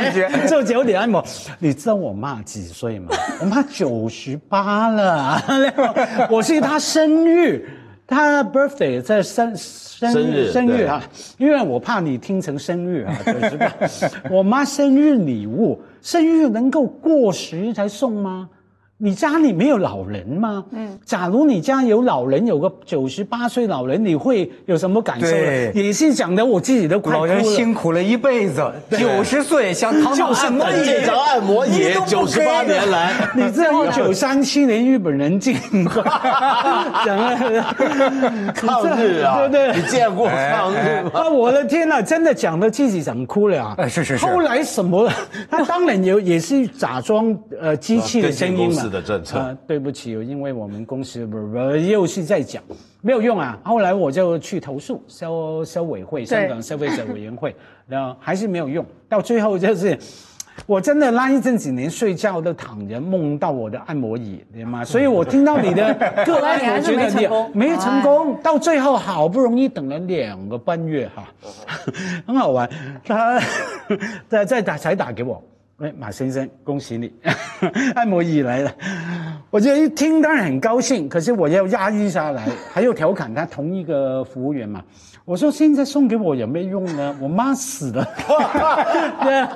做脚底按摩，你知道我妈几岁吗？我妈九十八了，我是她生日，她 birthday 在生生生日生日啊，因为我怕你听成生日啊，九十八。我妈生日礼物，生日能够过时才送吗？你家里没有老人吗？嗯，假如你家有老人，有个九十八岁老人，你会有什么感受呢？对也是讲的我自己都快哭了。老人辛苦了一辈子，九十岁想躺躺就是按摩椅，等这张按摩椅你都不九十八年来，你知道一九三七年日本人进 讲了抗日啊，对不对你见过抗日吗？啊，我的天呐，真的讲的自己想哭了啊！哎是是是后来什么？他当然有也是假装呃机器的声音嘛。的政策呃对不起，因为我们公司不不又是在讲，没有用啊。后来我就去投诉消消委会，香港消费者委员会，然后还是没有用。到最后就是。我真的那一阵子连睡觉都躺着梦到我的按摩椅，对吗？所以我听到你的 个案，我觉得你没成功没成功，到最后好不容易等了两个半月哈，很好玩。他再再打才打给我，哎，马先生，恭喜你，按摩椅来了。我就一听当然很高兴，可是我要压抑下来，还要调侃他同一个服务员嘛。我说现在送给我有没有用呢？我妈死了，对啊，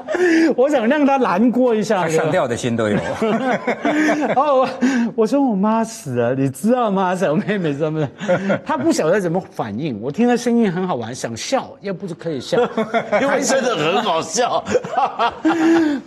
我想让她难过一下。上吊的心都有。哦，我说我妈死了，你知道吗？小妹妹什么的，她不晓得怎么反应。我听她声音很好玩，想笑，又不是可以笑，因为真的很好笑。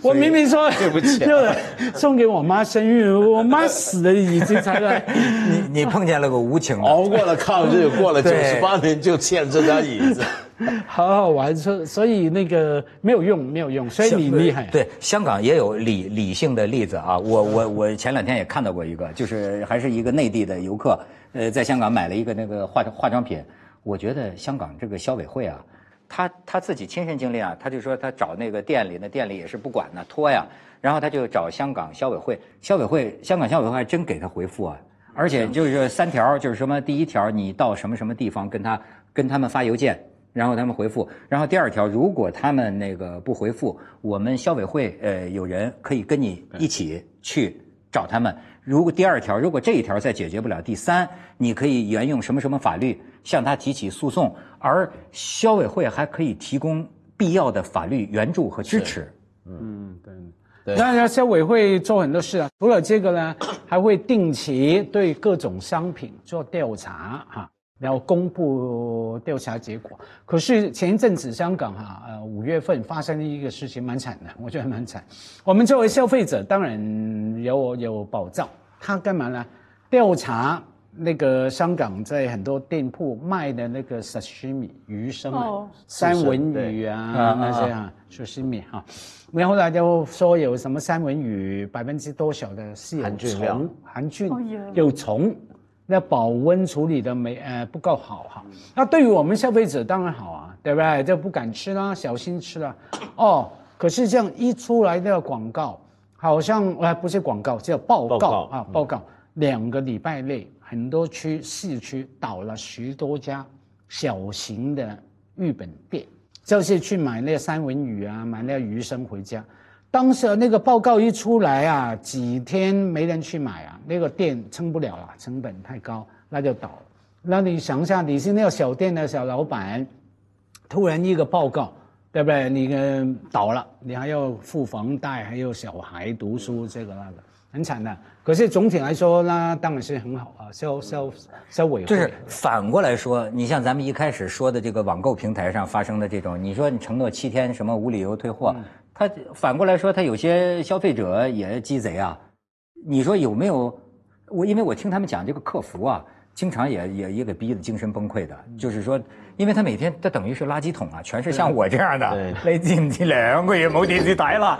我明明说对不起啊就送给我妈生日，我妈死了已经才来。你你碰见了个无情的，熬过了抗日，过了九对十八年，就欠这张椅子。好好玩，所所以那个没有用，没有用，所以你厉害。对，香港也有理理性的例子啊。我我我前两天也看到过一个，就是还是一个内地的游客，呃，在香港买了一个那个化化妆品。我觉得香港这个消委会啊，他他自己亲身经历啊，他就说他找那个店里，那店里也是不管呢，拖呀，然后他就找香港消委会，消委会香港消委会还真给他回复啊。而且就是三条，就是什么？第一条，你到什么什么地方跟他跟他们发邮件，然后他们回复。然后第二条，如果他们那个不回复，我们消委会呃有人可以跟你一起去找他们。如果第二条，如果这一条再解决不了，第三，你可以沿用什么什么法律向他提起诉讼，而消委会还可以提供必要的法律援助和支持。嗯，对。对当然，消委会做很多事啊。除了这个呢，还会定期对各种商品做调查哈，然后公布调查结果。可是前一阵子香港哈，呃，五月份发生了一个事情蛮惨的，我觉得蛮惨。我们作为消费者，当然有有保障。他干嘛呢？调查那个香港在很多店铺卖的那个 sashimi 鱼生啊，哦三文鱼啊那些啊 sashimi 哈，然后呢就说有什么三文鱼百分之多少的是有含菌量虫，含菌有虫，那保温处理的没呃不够好哈。那对于我们消费者当然好啊，对不对？就不敢吃啦，小心吃啦。哦，可是这样一出来的广告，好像呃不是广告，叫报告报告啊报告。两个礼拜内，很多区市区倒了十多家小型的日本店，就是去买那个三文鱼啊，买那个鱼生回家。当时那个报告一出来啊，几天没人去买啊，那个店撑不了了，成本太高，那就倒了。那你想想，你是那个小店的小老板，突然一个报告，对不对？你呃倒了，你还要付房贷，还有小孩读书，这个那个很惨的。可是总体来说那，当然是很好啊，消消消。就是反过来说，你像咱们一开始说的这个网购平台上发生的这种，你说你承诺七天什么无理由退货，他反过来说，他有些消费者也鸡贼啊。你说有没有？我因为我听他们讲这个客服啊，经常也也也给逼得精神崩溃的，就是说，因为他每天他等于是垃圾桶啊，全是像我这样的，你知唔知兩個月冇電視睇啦？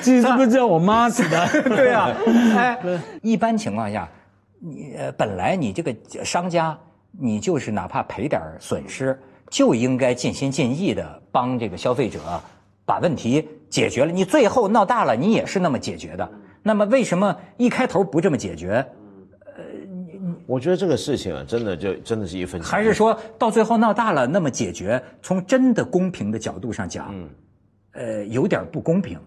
知 不知道我妈死的？对啊，哎，一般情况下，你呃本来你这个商家，你就是哪怕赔点儿损失，就应该尽心尽意的帮这个消费者把问题解决了。你最后闹大了，你也是那么解决的。那么为什么一开头不这么解决？我觉得这个事情啊，真的就真的是一分钱还是说到最后闹大了，那么解决？从真的公平的角度上讲，呃，有点不公平。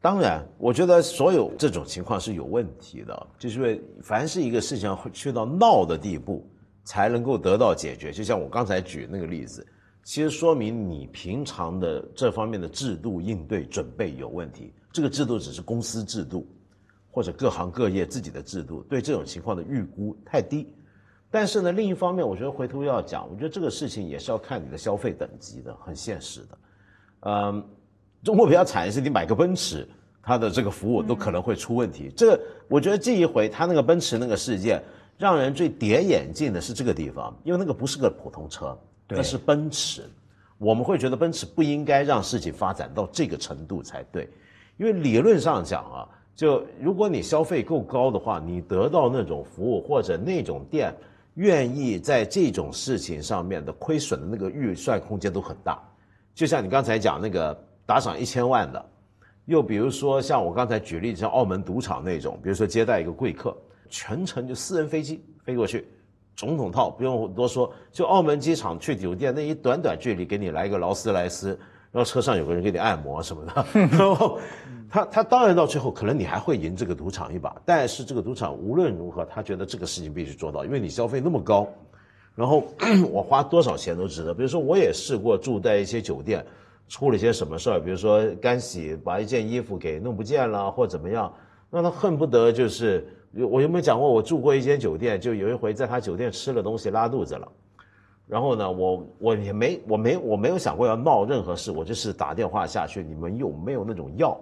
当然，我觉得所有这种情况是有问题的，就是凡是一个事情会去到闹的地步，才能够得到解决。就像我刚才举那个例子，其实说明你平常的这方面的制度应对准备有问题。这个制度只是公司制度，或者各行各业自己的制度，对这种情况的预估太低。但是呢，另一方面，我觉得回头要讲，我觉得这个事情也是要看你的消费等级的，很现实的。嗯，中国比较惨的是，你买个奔驰，它的这个服务都可能会出问题。这个我觉得这一回他那个奔驰那个事件，让人最跌眼镜的是这个地方，因为那个不是个普通车，那是奔驰。我们会觉得奔驰不应该让事情发展到这个程度才对，因为理论上讲啊，就如果你消费够高的话，你得到那种服务或者那种店愿意在这种事情上面的亏损的那个预算空间都很大。就像你刚才讲那个打赏一千万的，又比如说像我刚才举例，像澳门赌场那种，比如说接待一个贵客，全程就私人飞机飞过去，总统套不用多说，就澳门机场去酒店那一短短距离，给你来一个劳斯莱斯，然后车上有个人给你按摩什么的，然后他他当然到最后可能你还会赢这个赌场一把，但是这个赌场无论如何，他觉得这个事情必须做到，因为你消费那么高。然后 我花多少钱都值得。比如说，我也试过住在一些酒店，出了一些什么事儿，比如说干洗把一件衣服给弄不见了，或怎么样，那他恨不得就是我有没有讲过？我住过一间酒店，就有一回在他酒店吃了东西拉肚子了，然后呢，我我也没我没我没有想过要闹任何事，我就是打电话下去，你们有没有那种药？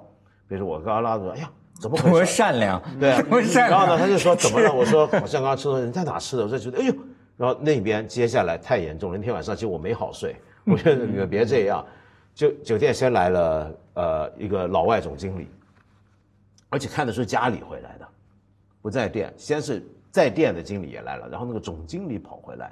比如说我刚刚拉肚子，哎呀，怎么回事？多善良，对啊，善良。然后呢，他就说怎么了？我说好像刚刚吃的，你在哪吃的？我就觉得哎呦。然后那边接下来太严重了，那天晚上其实我没好睡。我觉得你们别这样，就酒店先来了呃一个老外总经理，而且看的是家里回来的，不在店。先是在店的经理也来了，然后那个总经理跑回来，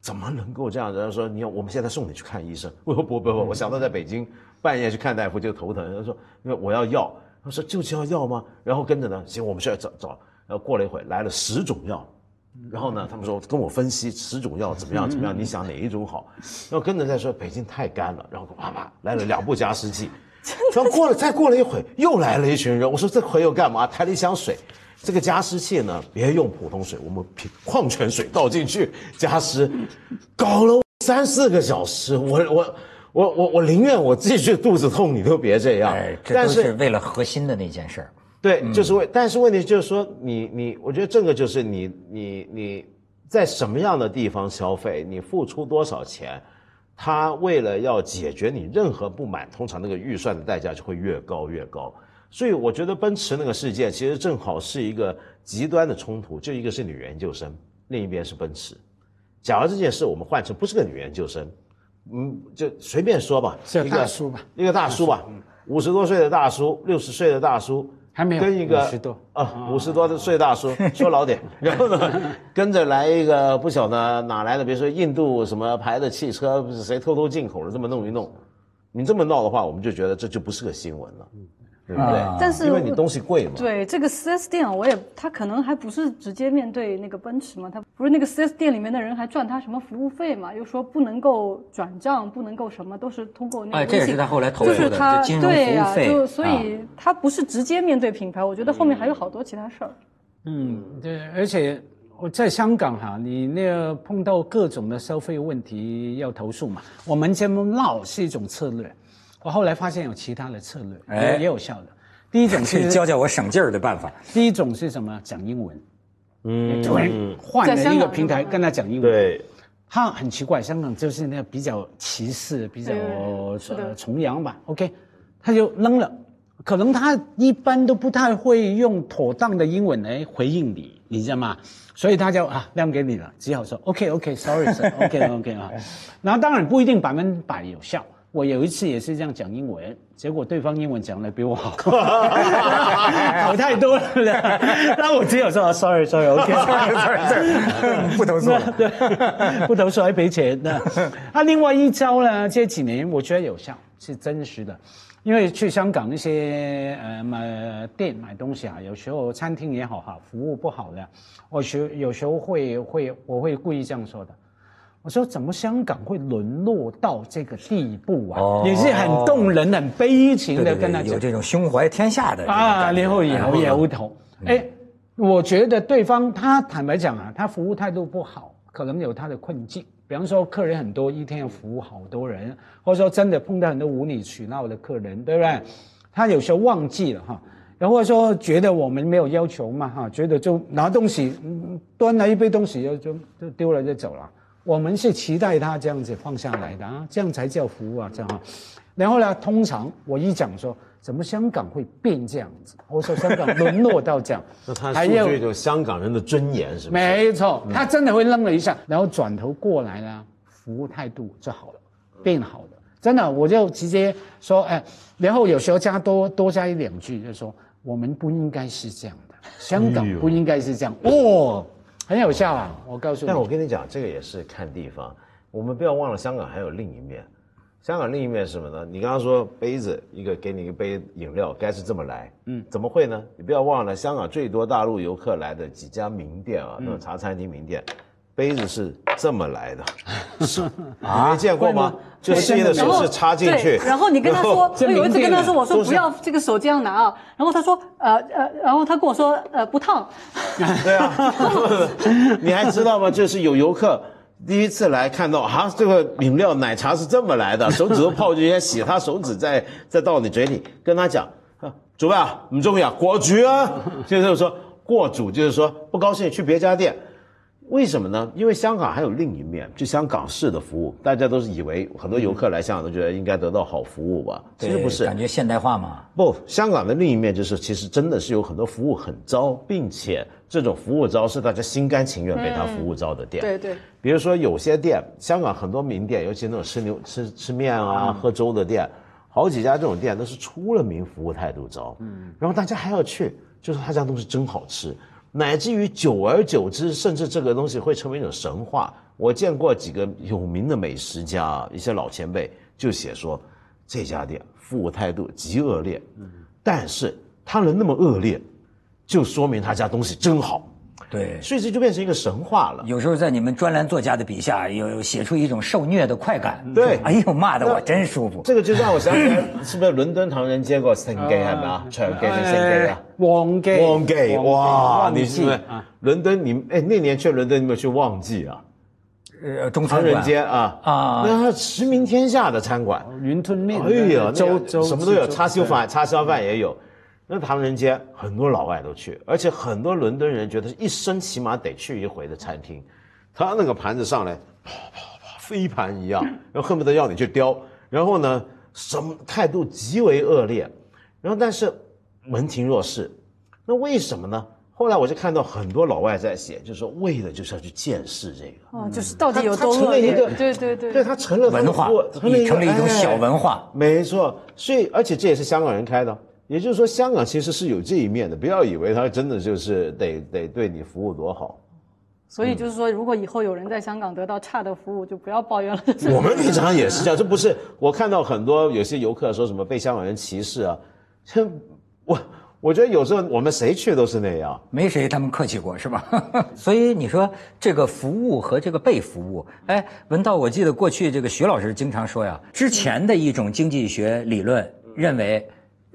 怎么能够这样？然后说你要我们现在送你去看医生。我说不不不，我想到在北京半夜去看大夫就头疼。他说因为我要药，他说就是要药吗？然后跟着呢，行，我们去找找。然后过了一会来了十种药。然后呢，他们说跟我分析十种药怎么样怎么样，你想哪一种好？然后跟着再说北京太干了，然后啪啪来了两部加湿器。然后过了再过了一会，又来了一群人。我说这回又干嘛？抬了一箱水。这个加湿器呢，别用普通水，我们瓶矿泉水倒进去加湿，搞了三四个小时。我我我我我宁愿我继续肚子痛，你都别这样。哎，这都是为了核心的那件事儿。对，就是为，但是问题就是说，你你，我觉得这个就是你你你在什么样的地方消费，你付出多少钱，他为了要解决你任何不满，通常那个预算的代价就会越高越高。所以我觉得奔驰那个事件其实正好是一个极端的冲突，就一个是女研究生，另一边是奔驰。假如这件事我们换成不是个女研究生，嗯，就随便说吧，一个大叔吧，一个大叔吧，五十多岁的大叔，六十岁的大叔。还没有跟一个五十多啊，五十多的岁大叔 说老点，然后呢，跟着来一个不晓得哪来的，比如说印度什么牌的汽车，不是谁偷偷进口的，这么弄一弄，你这么闹的话，我们就觉得这就不是个新闻了。对不对？啊但是因为你东西贵嘛。对这个 4S 店啊，我也他可能还不是直接面对那个奔驰嘛，他不是那个 4S 店里面的人还赚他什么服务费嘛，又说不能够转账，不能够什么，都是通过那个哎。这也是他后来投诉的，就是他这金融对呀、服务费。就所啊以他不是直接面对品牌，我觉得后面还有好多其他事儿。嗯，对，而且我在香港哈，你那个碰到各种的消费问题要投诉嘛，我们这么闹是一种策略，我后来发现有其他的策略，哎也也有效的。第一种是 教教我省劲儿的办法。第一种是什么？讲英文，嗯，突然换了一个平台跟他讲英文。对，他很奇怪，香港就是那个比较歧视、比较呃崇洋吧。OK，他就扔了。可能他一般都不太会用妥当的英文来回应你，你知道吗？所以他就啊让给你了，只好说 OK OK，Sorry Sir，OK OK 啊。然后当然不一定百分百有效。我有一次也是这样讲英文，结果对方英文讲的比我好，好太多了。那我只有说 Sorry Sorry OK Sorry 不投诉了。对，不投诉还赔钱的。那另外一招呢？这几年我觉得有效，是真实的。因为去香港那些呃买店买东西啊，有时候餐厅也好哈，服务不好的，我学有时候会会我会故意这样说的。我说怎么香港会沦落到这个地步啊？哦也是很动人、很悲情的跟他讲有。这种胸怀天下的啊，然后摇哎摇头。哎，我觉得对方他坦白讲啊，他服务态度不好，可能有他的困境。比方说，客人很多，一天要服务好多人，或者说真的碰到很多无理取闹的客人，对不对？他有时候忘记了哈，然后说觉得我们没有要求嘛哈，觉得就拿东西，嗯端了一杯东西就就就丢了就走了。我们是期待他这样子放下来的啊，这样才叫服务啊，这样啊。然后呢，通常我一讲说，怎么香港会变这样子？我说香港沦落到这样，那他还有数据就香港人的尊严是不是？没错，他真的会愣了一下，然后转头过来呢，服务态度就好了，变好了。真的，我就直接说，哎，然后有时候加多多加一两句，就说我们不应该是这样的，香港不应该是这样，哦，很有效啊！我告诉你但，我跟你讲，这个也是看地方。我们不要忘了，香港还有另一面。香港另一面是什么呢？你刚刚说杯子，一个给你一杯饮料，该是这么来，嗯，怎么会呢？你不要忘了，香港最多大陆游客来的几家名店啊，那种茶餐厅名店，杯子是这么来的，是，你没见过吗？就事业的手势插进去，，然后你跟他说，这我有一次跟他说，我说不要这个手这样拿啊，然后他说，呃呃，然后他跟我说，呃，不烫，对啊，你还知道吗？就是有游客第一次来看到啊，这个饮料奶茶是这么来的，手指头泡进去洗，他手指再再 到你嘴里，跟他讲啊，主办啊，唔重要，果局啊，就是说过主，就是说不高兴去别家店。为什么呢？因为香港还有另一面，就香港式的服务，大家都是以为很多游客来香港都觉得应该得到好服务吧，其实不是，感觉现代化嘛。不，香港的另一面就是，其实真的是有很多服务很糟，并且这种服务糟是大家心甘情愿被他服务糟的店。对对，比如说有些店，香港很多名店，尤其那种吃牛吃吃面啊、喝粥的店，好几家这种店都是出了名服务态度糟。嗯，然后大家还要去，就是他家东西真好吃，乃至于久而久之，甚至这个东西会成为一种神话。我见过几个有名的美食家啊，一些老前辈就写说，这家店服务态度极恶劣，但是他能那么恶劣，就说明他家东西真好，对，所以这就变成一个神话了。有时候在你们专栏作家的笔下，有有写出一种受虐的快感。对哎呦，骂的我真舒服。这个就让我想起来，是不是倫敦唐人街個聖記係咪啊？長記定聖記啊？旺記旺記哇！你是不是啊？倫敦你哎那年去倫敦，你有没有去旺記啊？呃，中唐餐人街啊啊那它驰名天下的餐馆。云吞面，哎呀，那粥粥什么都有，叉烧饭、叉烧饭也有。那唐人街很多老外都去，而且很多伦敦人觉得一生起码得去一回的餐厅。他那个盘子上来，啪啪啪，飞盘一样，然后恨不得要你去叼。然后呢，什么态度极为恶劣，然后但是门庭若市。那为什么呢？后来我就看到很多老外在写，就是说为的就是要去见识这个。哦，就是到底有多恶劣成了一个？对对对，对，它成了文化成了一种哎小文化没错，所以而且这也是香港人开的，也就是说香港其实是有这一面的，不要以为他真的就是得得对你服务多好。所以就是说，如果以后有人在香港得到差的服务，就不要抱怨了。我们平常也是这样，这不是我看到很多有些游客说什么被香港人歧视啊，这 我我觉得有时候我们谁去都是那样。没谁他们客气过是吧？所以你说这个服务和这个被服务，哎，文道，我记得过去这个徐老师经常说呀，之前的一种经济学理论认为，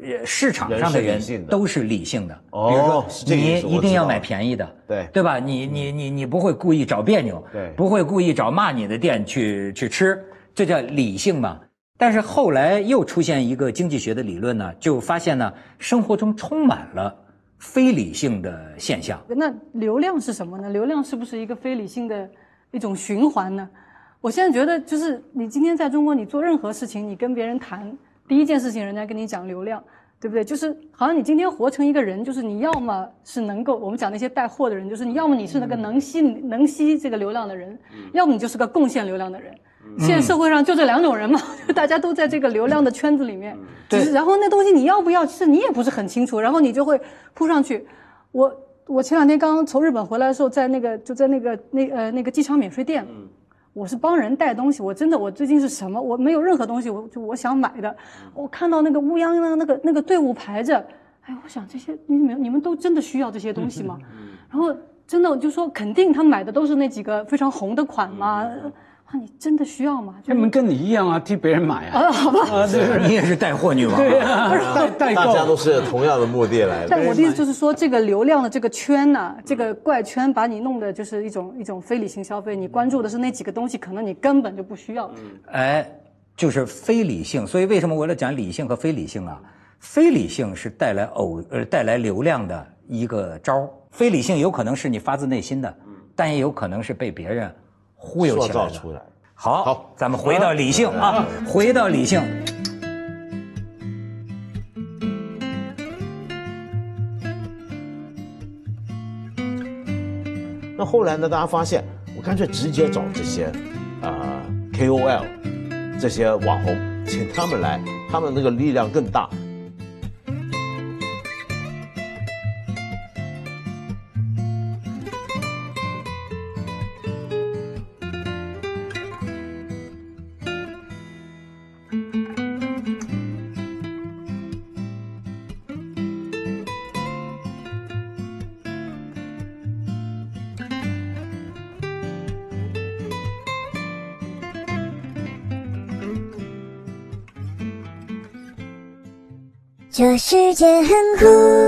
呃，市场上的人都是理性的，哦比如说你一定要买便宜的，对对吧？你你你你不会故意找别扭，对不会故意找骂你的店去去吃，这叫理性嘛。但是后来又出现一个经济学的理论呢，就发现呢，生活中充满了非理性的现象。那流量是什么呢？流量是不是一个非理性的一种循环呢？我现在觉得，就是你今天在中国，你做任何事情，你跟别人谈，第一件事情，人家跟你讲流量，对不对？就是好像你今天活成一个人，就是你要么是能够，我们讲那些带货的人，就是你要么你是那个能吸能吸这个流量的人，要么你就是个贡献流量的人。现在社会上就这两种人嘛，大家都在这个流量的圈子里面。对然后那东西你要不要，其实你也不是很清楚，然后你就会扑上去。我我前两天刚刚从日本回来的时候，在那个就在那个那呃那个机场免税店，我是帮人带东西，我真的我最近是什么，我没有任何东西，我就我想买的，我看到那个乌泱泱那个那个队伍排着，哎，我想这些你们你们都真的需要这些东西吗？然后真的我就说肯定他们买的都是那几个非常红的款嘛，啊，你真的需要吗？就是他们跟你一样啊，替别人买啊。啊，好吧。啊，对你也是带货女王、对啊，代代大家都。是同样的目的来的。但我的意思就是说，这个流量的这个圈呢、这个怪圈把你弄的就是一种一种非理性消费。你关注的是那几个东西，可能你根本就不需要。哎，就是非理性。所以为什么我要讲理性和非理性啊？非理性是带来偶呃带来流量的一个招儿非理性有可能是你发自内心的，但也有可能是被别人忽悠塑起来。造出来。好，好咱们回到理性啊，回到理性。那后来呢？大家发现，我干脆直接找这些，呃，KOL，这些网红，请他们来，他们那个力量更大。这世界很酷。